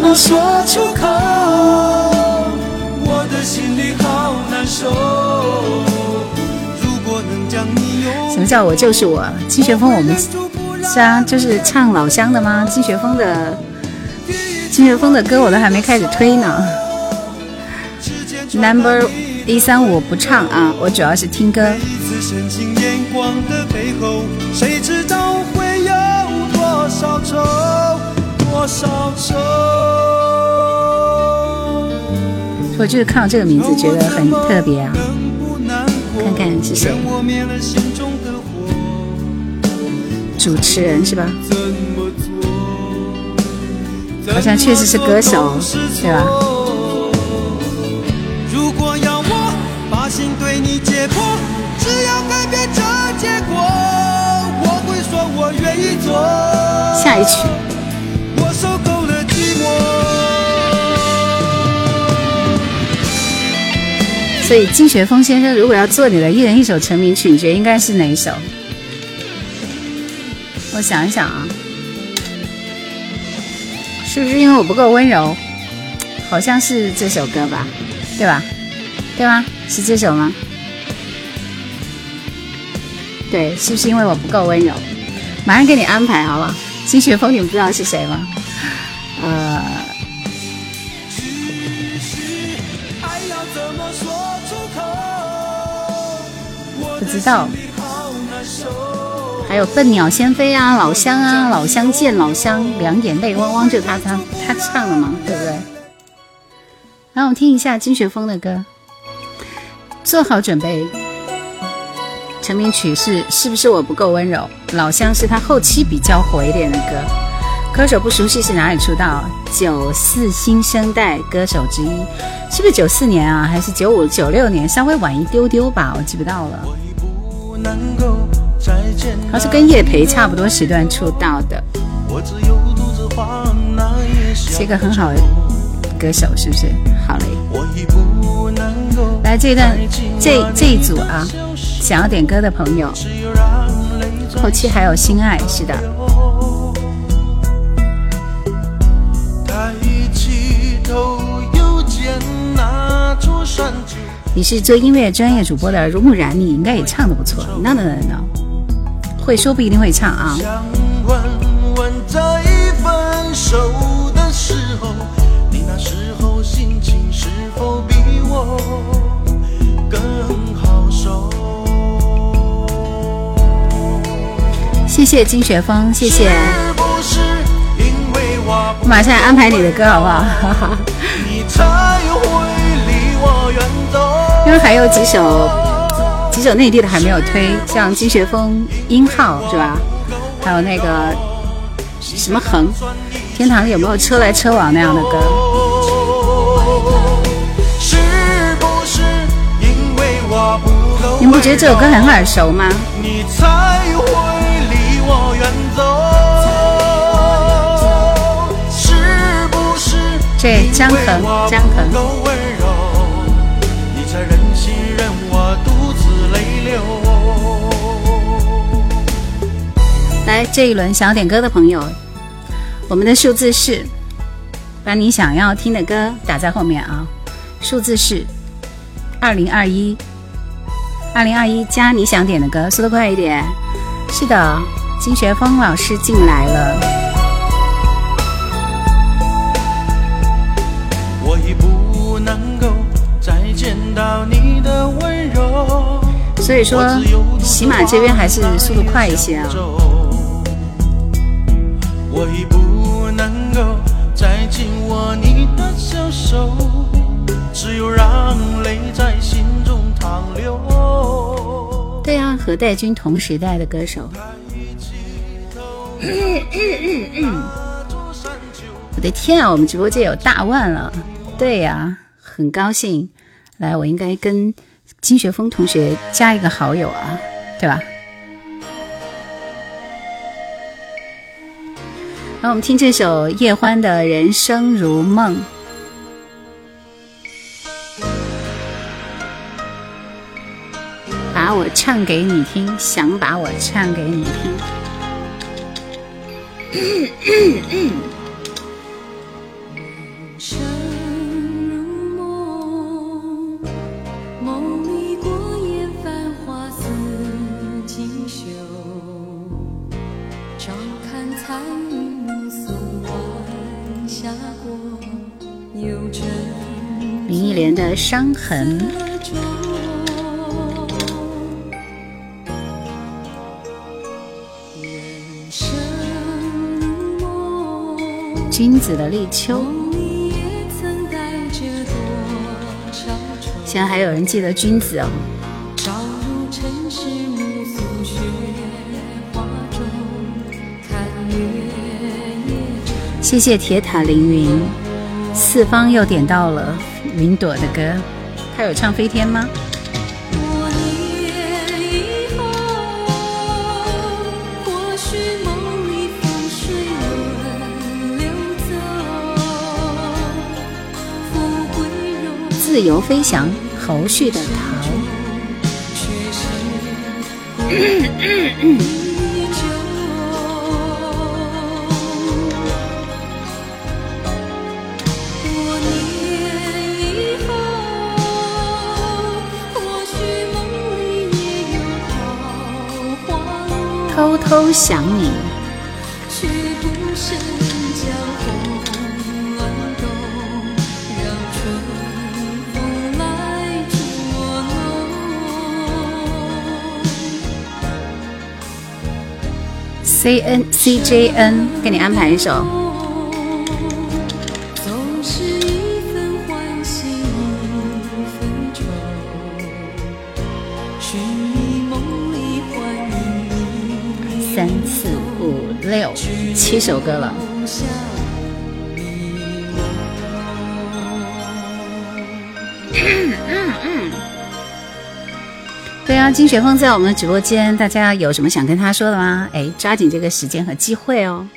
A: 爱要怎么说出口？我的心里好难受。如果能将你拥什么叫我就是我？金学峰，我们是啊，就是唱老乡的吗？金学峰的金学峰的歌我都还没开始推呢。Number 一三五不唱啊，我主要是听歌。谁知道会有多少愁？我就是看到这个名字觉得很特别啊，看看是谁，主持人是吧？好像确实是歌手，对吧？下一曲。所以金学峰先生，如果要做你的一人一首成名曲，你觉得应该是哪一首？我想一想啊，是不是因为我不够温柔？好像是这首歌吧，对吧？对吗？是这首吗？对，是不是因为我不够温柔？马上给你安排，好不好？金学峰，你们不知道是谁吗？呃。知道，还有笨鸟先飞啊，老乡啊，老乡见老乡，两眼泪汪汪，就他他他唱的嘛，对不对？让我们听一下金学峰的歌，做好准备。成名曲是是不是我不够温柔？老乡是他后期比较火一点的歌。歌手不熟悉是哪里出道？九四新生代歌手之一，是不是九四年啊？还是九五九六年？稍微晚一丢丢吧，我记不到了。他是跟叶培差不多时段出道的，是一个很好的歌手，是不是？好嘞，来这一段，这这一组啊，想要点歌的朋友，后期还有心爱，是的。你是做音乐专业主播的，如木然，你应该也唱的不错。no no no no，会说不一定会唱啊。谢谢金雪峰，谢谢。马上安排你的歌好不好？还有几首几首内地的还没有推，像金学峰音号是吧？还有那个什么恒，天堂有没有车来车往那样的歌？是不是因
B: 觉得这首歌很耳熟吗？
D: 你才会离我远走。是不是
B: 这张恒张恒来，这一轮想要点歌的朋友，我们的数字是，把你想要听的歌打在后面啊，数字是二零二一，二零二一加你想点的歌，速度快一点。是的，金学峰老师进来了，
D: 我已不能够再见到你的温柔。
B: 所以说喜马这边还是速度快一些啊。
D: 我已不能够再紧握你的小手，只有让泪在心中淌流。
B: 对啊，和戴军同时代的歌手。我的天啊，我们直播间有大万了。对呀、很高兴。来，我应该跟金学峰同学加一个好友啊，对吧？那我们听这首叶欢的《人生如梦》。把我唱给你听，想把我唱给你听。
C: 生
B: 的伤痕。君子的立秋。现在还有人记得君子哦。谢谢铁塔凌云，四方又点到了。云朵的歌，他有唱飞天吗？自由飞翔，侯旭的桃。
C: 却是回
B: 偷偷想你，C N C J N，给你安排一首。歌了。对啊，金雪峰在我们的直播间，大家有什么想跟他说的吗？哎，抓紧这个时间和机会哦。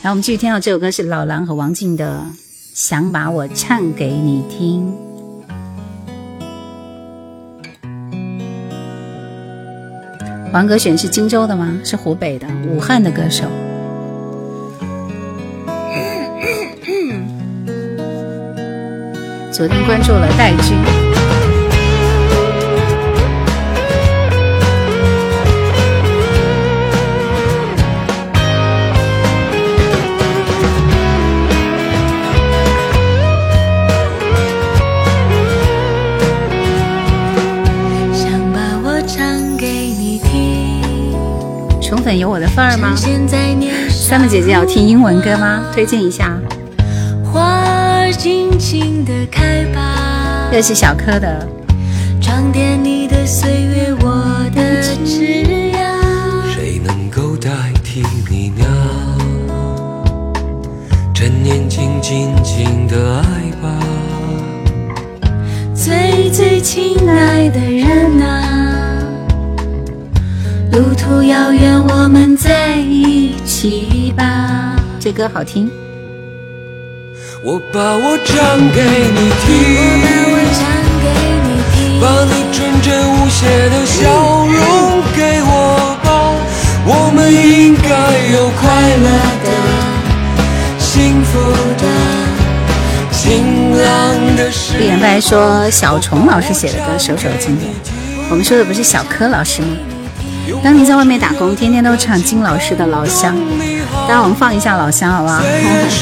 B: 然后我们继续听到这首歌是老狼和王静的《想把我唱给你听》。王格选是荆州的吗？是湖北的，武汉的歌手。昨天关注了戴军。
C: 想把我唱给你听。
B: 宠粉有我的份儿吗？三木姐姐要听英文歌吗？推荐一下。
C: 花儿尽情地开吧，
B: 这是小柯的，
C: 装点你的岁月，我的枝桠。
F: 谁能够代替你呢？趁年轻，尽情的爱吧。
C: 最最亲爱的人啊，
B: 途遥远，我们在一起吧。这歌好听。
F: 我把我唱给你听，把你纯真无邪的笑容给我吧，我们应该有快乐的、幸福的、晴朗的时
B: 不言不来说小虫老师写的歌首首经典。我们说的不是小柯老师吗？当你在外面打工，天天都唱金老师的《老乡》。待会我们放一下《老乡》，好不好？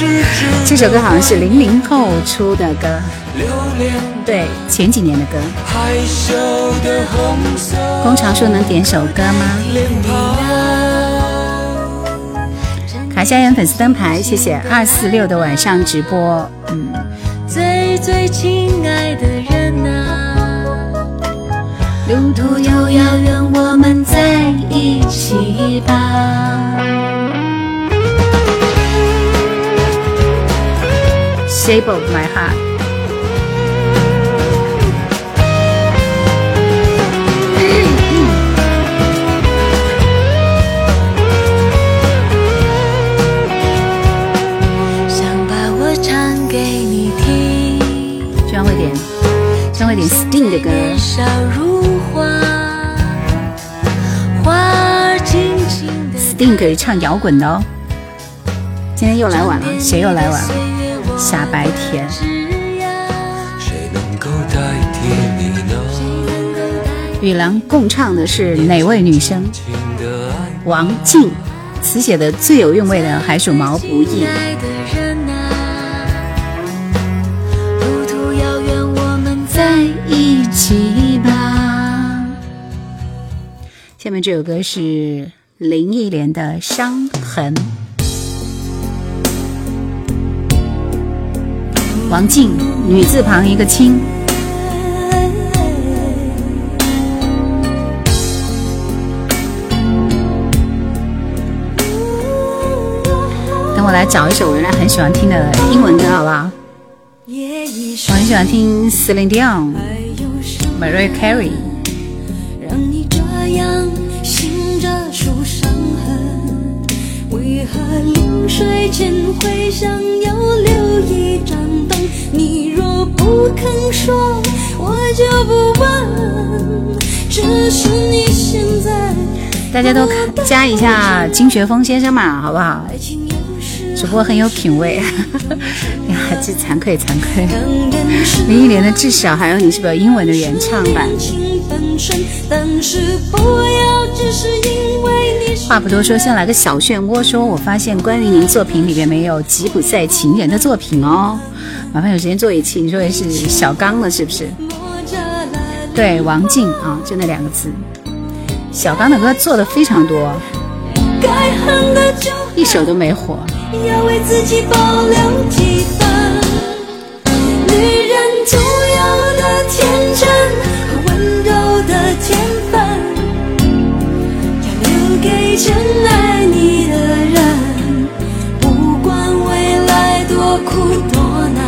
B: 这首歌好像是零零后出的歌，对，前几年的歌。工长说能点首歌吗？卡夏言粉丝灯牌，谢谢二四六的晚上直播。嗯。
C: 最最亲爱的人啊，路途又遥远，我们在一起吧。
B: Shape of my heart。
C: 想把我唱给你听。
B: 居然会点，居然会点 Sting 的歌。
C: 地
B: Sting 可以唱摇滚的哦。今天又来晚了，谁又来晚了？傻白甜。
F: 谁能够代替你呢？
B: 与狼共唱的是哪位女生？王静。词写的最有韵味的还属毛不易。
C: 一起吧。
B: 下面这首歌是林忆莲的《伤痕》。王静，女字旁一个清。等我来找一首我原来很喜欢听的英文歌，好不好？我很喜欢听 Celine Dion、Mariah Carey。
C: 为何临睡前会想要留一盏灯？你若不肯说，我就不问。只是你现在
B: 大家都看加一下金学峰先生嘛，好不好？主播很有品味，呀，这惭愧惭愧。林忆莲的《至少还有你》是不是有英文的原唱版？
C: 情本身，但是不要只是因
B: 话不多说，先来个小漩涡。说我发现关于您作品里边没有吉普赛情人的作品哦，麻烦有时间做一期。你说的是小刚了，是不是？对，王静啊，就那两个字。小刚的歌做的非常多，
C: 该恨的就
B: 一首都没火。
C: 要为自己保留几真爱你的人。不管未来多苦多难，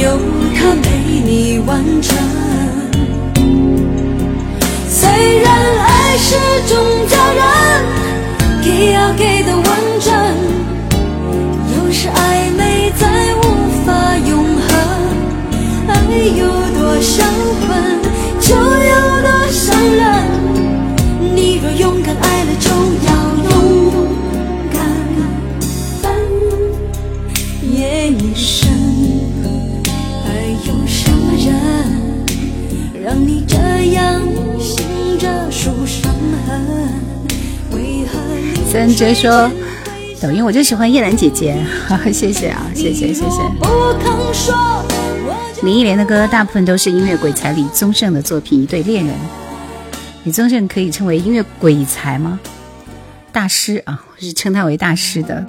C: 有他陪你完成。虽然爱是种责任，给要给
B: 所以说，抖音我就喜欢叶兰姐姐，哈哈，谢谢啊，谢谢谢谢。林忆莲的歌大部分都是音乐鬼才李宗盛的作品，一对恋人。李宗盛可以称为音乐鬼才吗？大师啊，我是称他为大师的。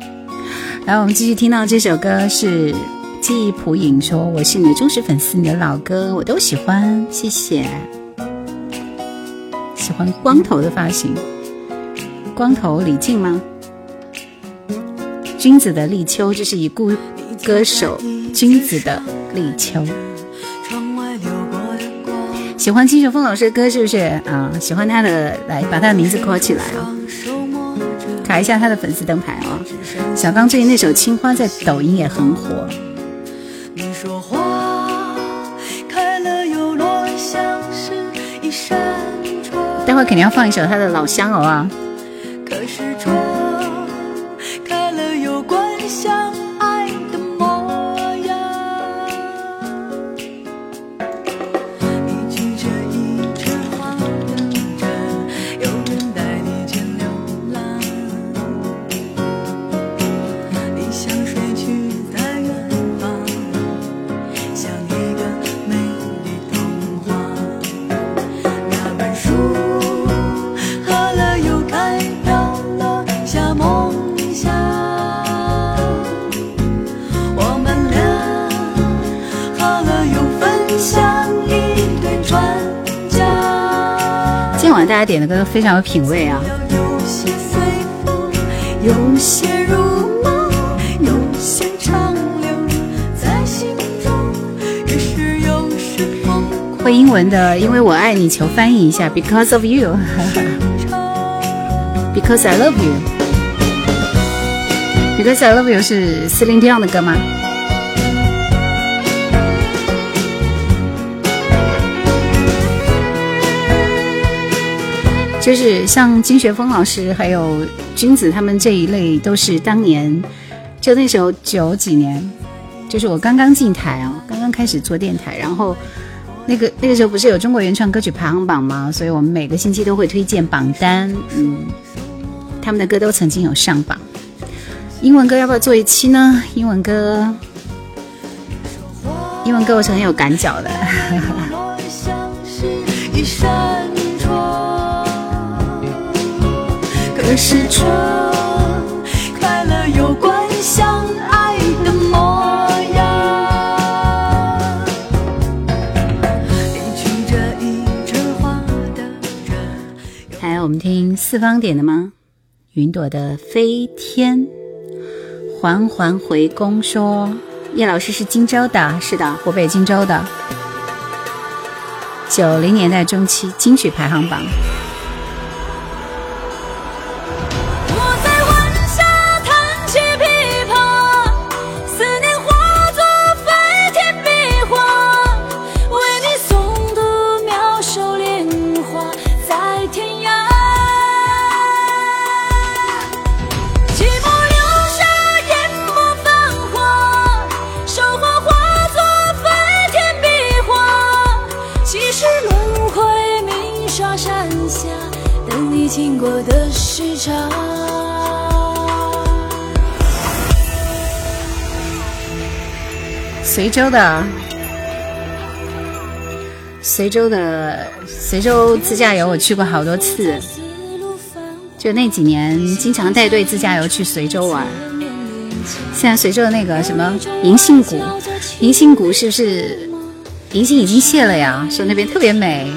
B: 然后我们继续听到这首歌是记忆谱影说：“我是你的忠实粉丝，你的老歌我都喜欢，谢谢。”喜欢光头的发型，光头李静吗？君子的立秋，这是已故歌手君子的立秋。
C: 喜欢金雪峰老师的歌是不是啊？喜欢他的，来把他的名字 call 起来啊！卡一下他的粉丝灯牌啊！小刚最近那首《青花》在抖音也很火。
B: 你说花开了又落，像是一扇窗。
C: 待会肯定要放一首他的老乡哦啊！家点的歌都非常有品味啊！会英文的，因为我爱你，求翻译一下，Because of you，Because。I love you。Because I love you 是司令 Dion 的歌吗？就是像金学峰老师还有君子他们这一类，都是当年就那时候九几年，就是我刚刚进台啊，刚刚开始做电台，然后那个那个时候不是有中国原创歌曲排行榜吗？所以我们每个星期都会推荐榜单，嗯，他们的歌都曾经有上榜。英文歌要不要做一期呢？英文歌，英文歌我是很有感脚的。
B: 可是窗开了又关，像爱的模样。你举着一枝花。
C: 还有我们听四方点的吗？云朵的飞天，缓缓回宫说，叶老师是荆州的，是的，湖北荆州的。九零年代中期金曲排行榜，随州的，随州的，随州自驾游我去过好多次，就那几年经常带队自驾游去随州玩。现在随州的那个什么银杏谷，银杏谷是不是银杏已经谢了呀？说那边特别美。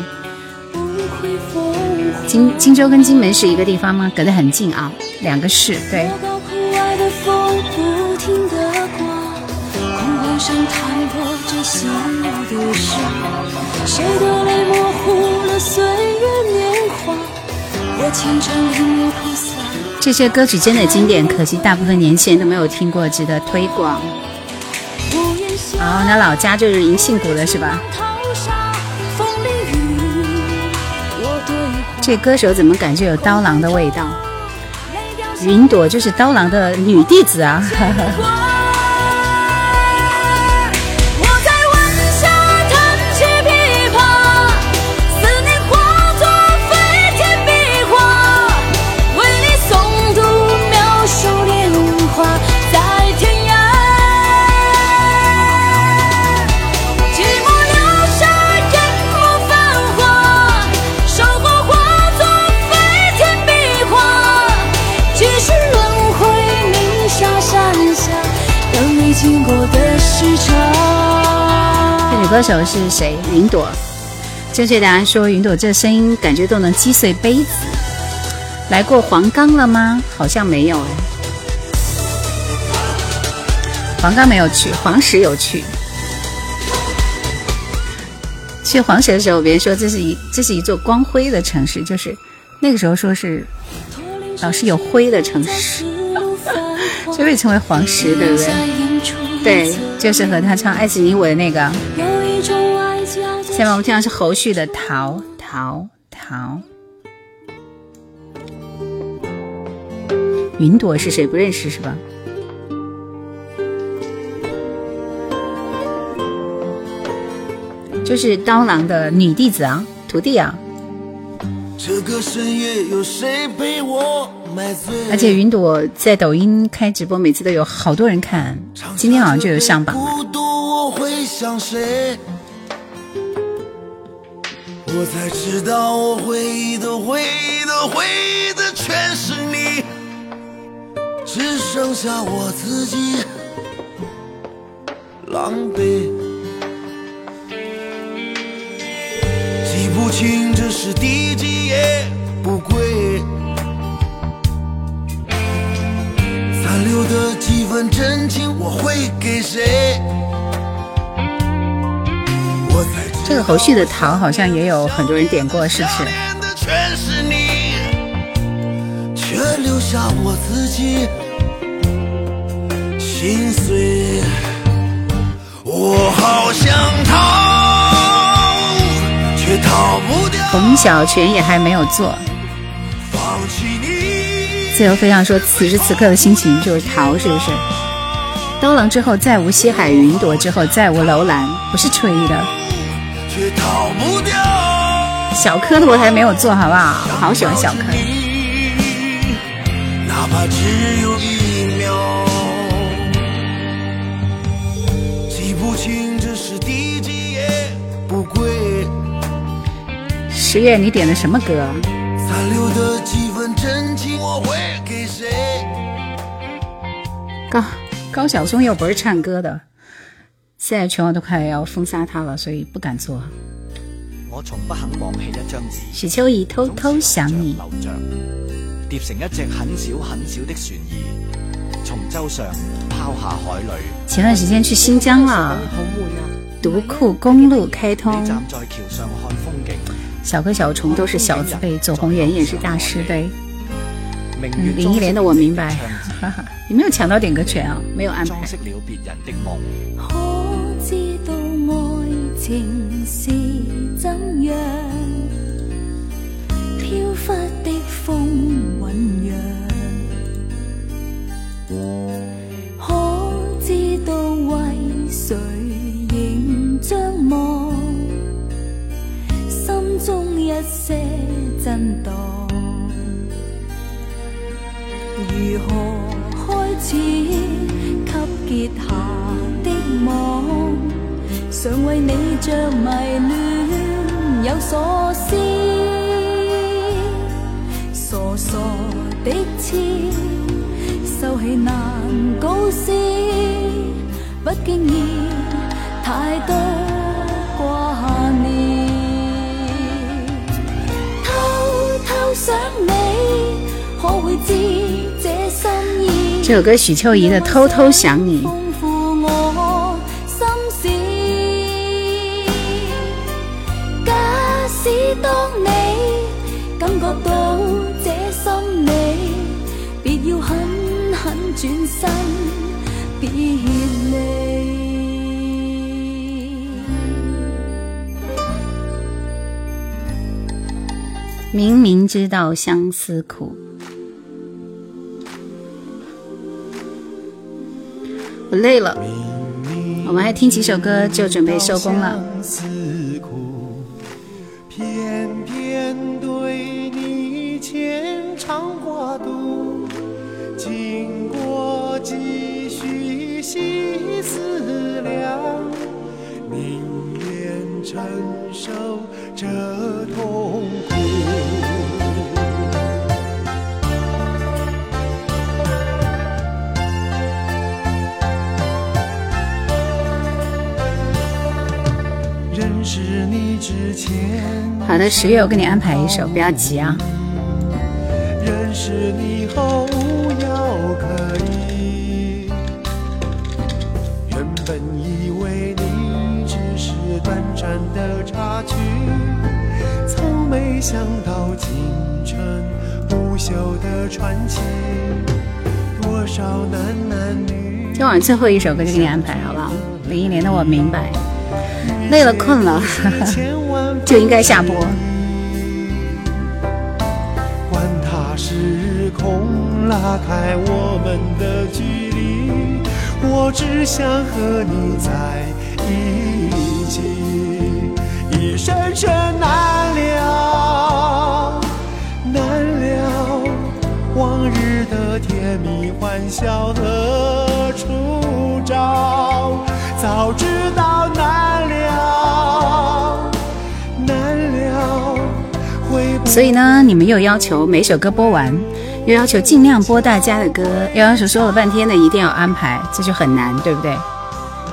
C: 荆荆州跟荆门是一个地方吗？隔得很近啊，两个市。对，
B: 上弹破这心的事，谁的泪模糊了岁月年华？我虔诚领悟菩萨。
C: 这些歌曲真的经典，可惜大部分年轻人都没有听过，值得推广。
B: 屋檐下
C: 哦，那老家就是银杏谷的是吧？这歌手怎么感觉有刀郎的味道？云朵就是刀郎的女弟子啊！歌手是谁？云朵。正确答案说，云朵这声音感觉都能击碎杯子。来过黄冈了吗？好像没有哎。黄冈没有去，黄石有去。
A: 去黄石的时候，别人说这是一这是一座光辉的城市，就是那个时候说是老是有灰的城市，所以被称为黄石，对不对？对，就是和他唱《爱是你我》的那个。下面我们听到是侯旭的《逃逃逃》。云朵是谁？不认识是吧？就是刀郎的女弟子啊，徒弟啊。而且云朵在抖音开直播，每次都有好多人看，今天好像就有上榜。我才知道，我回忆的、回忆的、回忆的全是你，只剩下我自己狼狈。记不清这是第几夜，不归。残留的几分真情，我会给谁？我才这个侯旭的《逃》好像也有很多人点过，是不是？却留下我自己心碎。我好想逃，却逃不掉。冯小泉也还没有做。自由飞翔说：“此时此刻的心情就是逃，是不是？刀郎之后再无西海云朵，之后再无楼兰，不是吹的。”却逃不掉。小柯的我还没有做好不好？我好喜欢小柯。哪怕只有一秒，记不清这是第几页，不归。十月，你点的什么歌？残留的几分真情，我会给谁？高高晓松又不是唱歌的。现在全网都快要封杀他了，所以不敢做。我从不肯忘弃一张纸。许秋怡偷偷想你。叠成一只很小很小的船儿，从舟上抛下海里。前段时间去新疆了，独库公路开通。站在桥上看风景。小哥小虫都是小字辈，左宏元也是大师辈。林忆莲的我明白。哈哈，你没有抢到点歌权啊？没有安排。情是怎样飘忽的风酝酿？可知道为谁仍张望？心中一些震荡，如何开始给结下的网？常为你着迷恋，有所思，傻傻的痴，收起难告示，不经意太多挂念，偷偷想你，可会知这心意？这首歌许秋怡的《偷偷想你》。转身别离，明明知道相思苦，我累了，我们还听几首歌就准备收工了。好的，十月我给你安排一首，不要急啊。认识你后从没想到青春不朽的传奇，多少男男女。
B: 今晚最后一首歌就给你安排好不好？林忆莲的《我明白》，累了困了 就应该下播。
A: 管它时空拉开我们的距离，我只想和你在一起，一生生难了，难了，往日的甜蜜欢笑何处找，早知道难了，难了，会
B: 所以呢，你们又要求每首歌播完，又要求尽量播大家的歌，又要求说了半天的一定要安排，这就很难，对不对？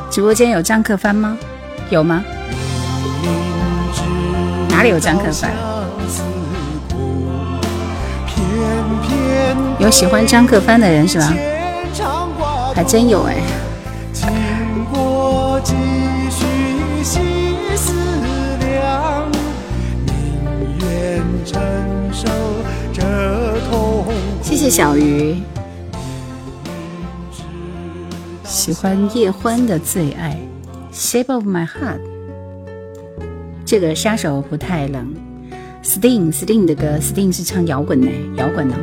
B: 直播间有张克帆吗？有吗？哪里有张克帆？有喜欢张克帆的人是吧？还真有哎。
A: 经过几许细思量，宁愿承受这痛苦。
B: 谢谢小鱼。喜欢叶欢的《最爱》，Shape of My Heart。这个杀手不太冷，Sting Sting 的歌，Sting 是唱摇滚的，摇滚的。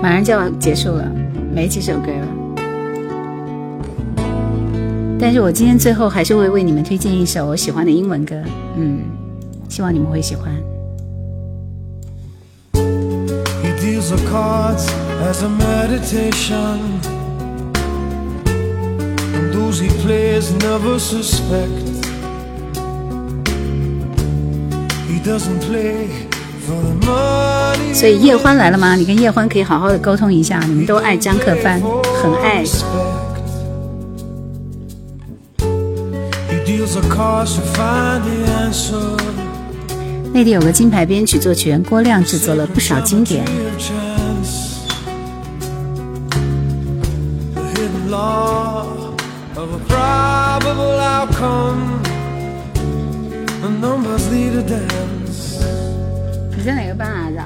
B: 马上就要结束了，没几首歌了。但是我今天最后还是会为你们推荐一首我喜欢的英文歌，嗯，希望你们会喜欢。
A: He deals
B: 所以叶欢来了吗？你跟叶欢可以好好的沟通一下，你们都爱张克帆，很爱。内地有个金牌编曲作曲郭亮制作了不少经典。
A: of a probable outcome. The numbers lead a dance.
B: 你在哪个班来着？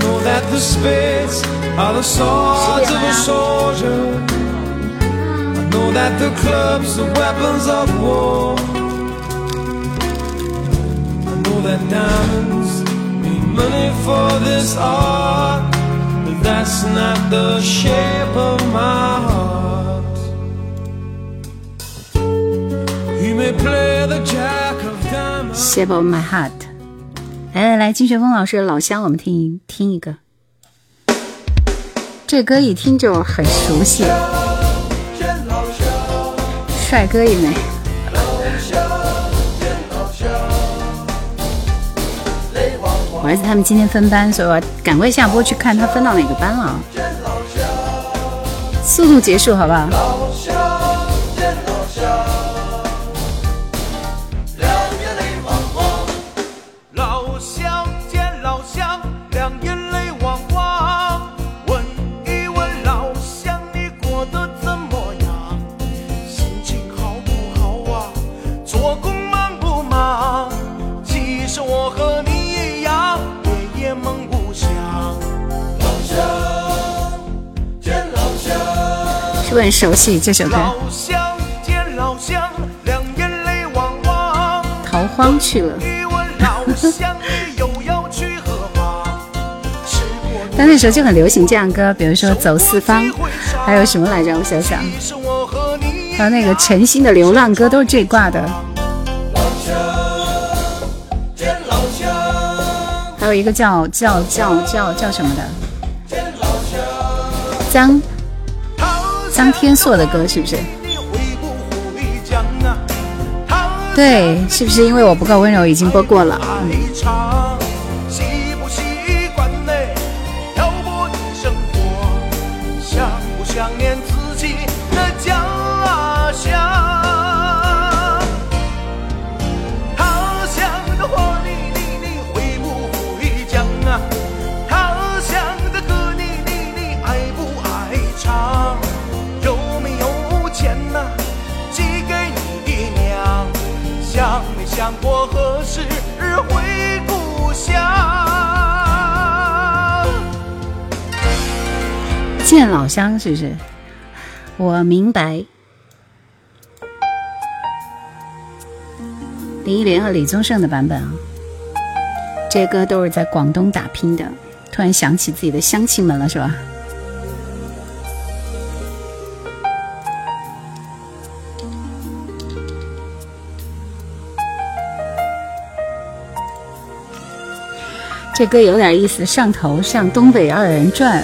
A: Know that the spades are the swords of a soldier. I know that the clubs are weapons of war. I know that diamonds mean money for this art, but that's not the shape of my heart.
B: Shape of My Heart。来来来，金学峰老师老乡，我们听听一个。这歌一听就很熟悉，帅哥一枚。我儿子他们今天分班，所以我赶快下播去看他分到哪个班了。速度结束，好不好？
D: 不
B: 很熟悉这首歌？逃荒去了。但那时候就很流行这样歌，比如说《走四方》，还有什么来着？我想想，还有那个陈星的流浪歌，都是这挂的。还有一个叫叫叫叫叫什么的，张张天硕的歌是不是？对，是不是因为我不够温柔已经播过了？
D: 嗯
B: 见老乡是不是？我明白。林忆莲和李宗盛的版本啊，这些歌都是在广东打拼的。突然想起自己的乡亲们了，是吧？这歌有点意思，上头像东北二人转。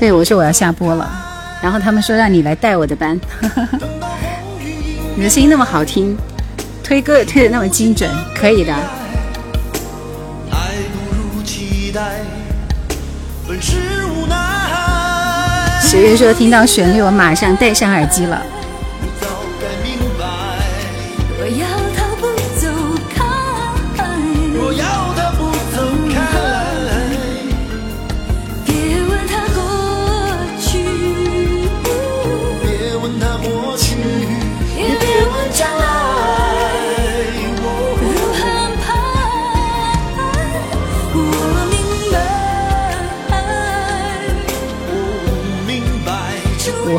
B: 对，我说我要下播了，然后他们说让你来带我的班。你的声音那么好听，推歌也推的那么精准，可以的。十月说听到旋律，我马上戴上耳机了。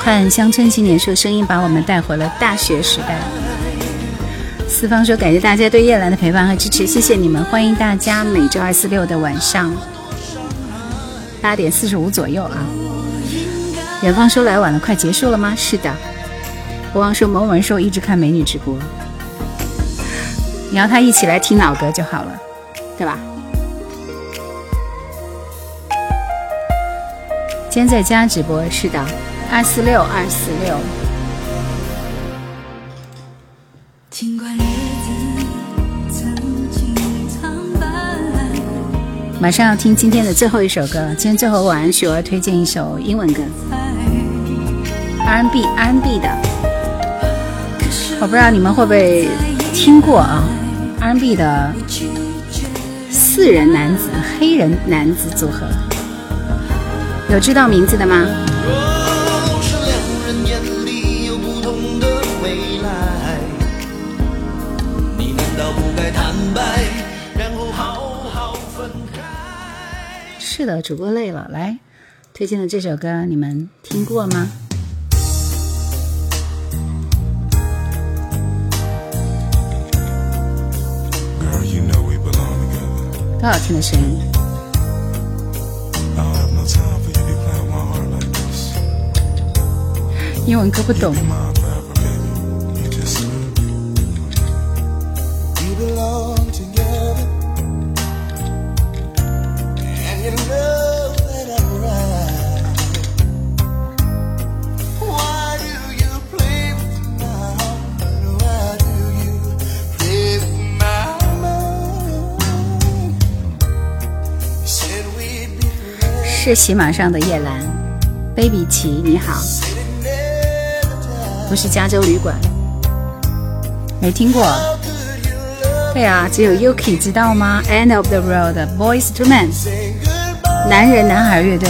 B: 汉乡村青年说：“声音把我们带回了大学时代。”四方说：“感谢大家对叶兰的陪伴和支持，谢谢你们！欢迎大家每周二、四、六的晚上八点四十五左右啊。”远方说：“来晚了，快结束了吗？”是的。国王说：“某某人说一直看美女直播，你要他一起来听老歌就好了，对吧？”今天在家直播，是的。二四六二四六，马上要听今天的最后一首歌，今天最后晚安曲，我要推荐一首英文歌，R&B R&B 的，我不知道你们会不会听过啊，R&B 的四人男子黑人男子组合，有知道名字的吗？是的，主播累了。来，推荐的这首歌你们听过吗？多好听的声音！英文歌不懂。是喜马上的叶兰，baby 琪你好，不是加州旅馆，没听过。对啊，只有 Yuki 知道吗？End of the road，Boys to Men，男人男孩乐队。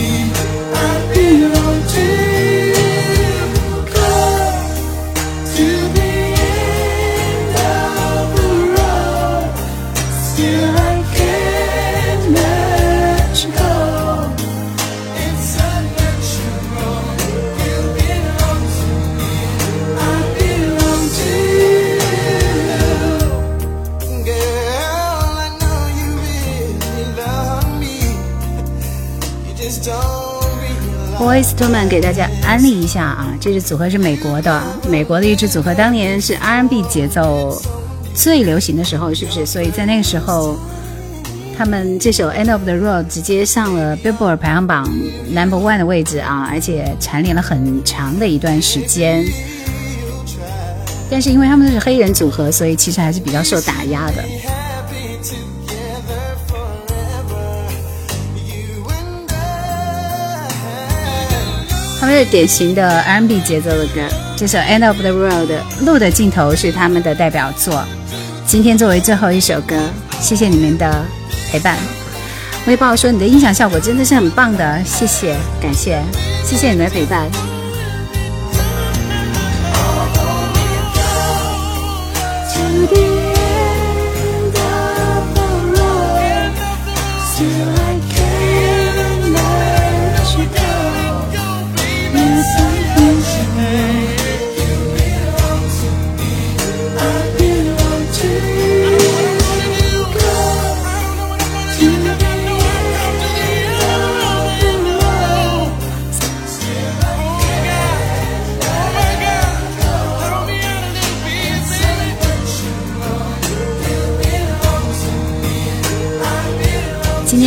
B: Men 给大家安利一下啊，这支组合是美国的，美国的一支组合，当年是 R&B 节奏最流行的时候，是不是？所以在那个时候，他们这首《End of the Road》直接上了 Billboard 排行榜 Number One 的位置啊，而且蝉联了很长的一段时间。但是因为他们都是黑人组合，所以其实还是比较受打压的。这是典型的 R&B 节奏的歌，这首《End of the World》路的尽头是他们的代表作。今天作为最后一首歌，谢谢你们的陪伴。微博说你的音响效果真的是很棒的，谢谢，感谢，谢谢你们的陪伴。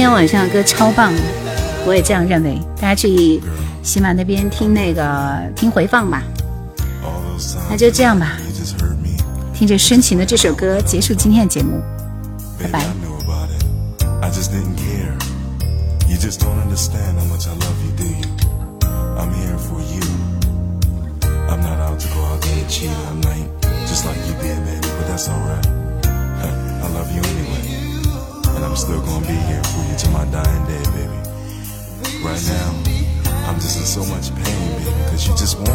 B: 今天晚上的歌超棒，我也这样认为。大家去喜马那边听那个听回放吧。那就这样吧，听着深情的这首歌结束今天的节目，拜拜。
G: So much pain, baby, cause you just want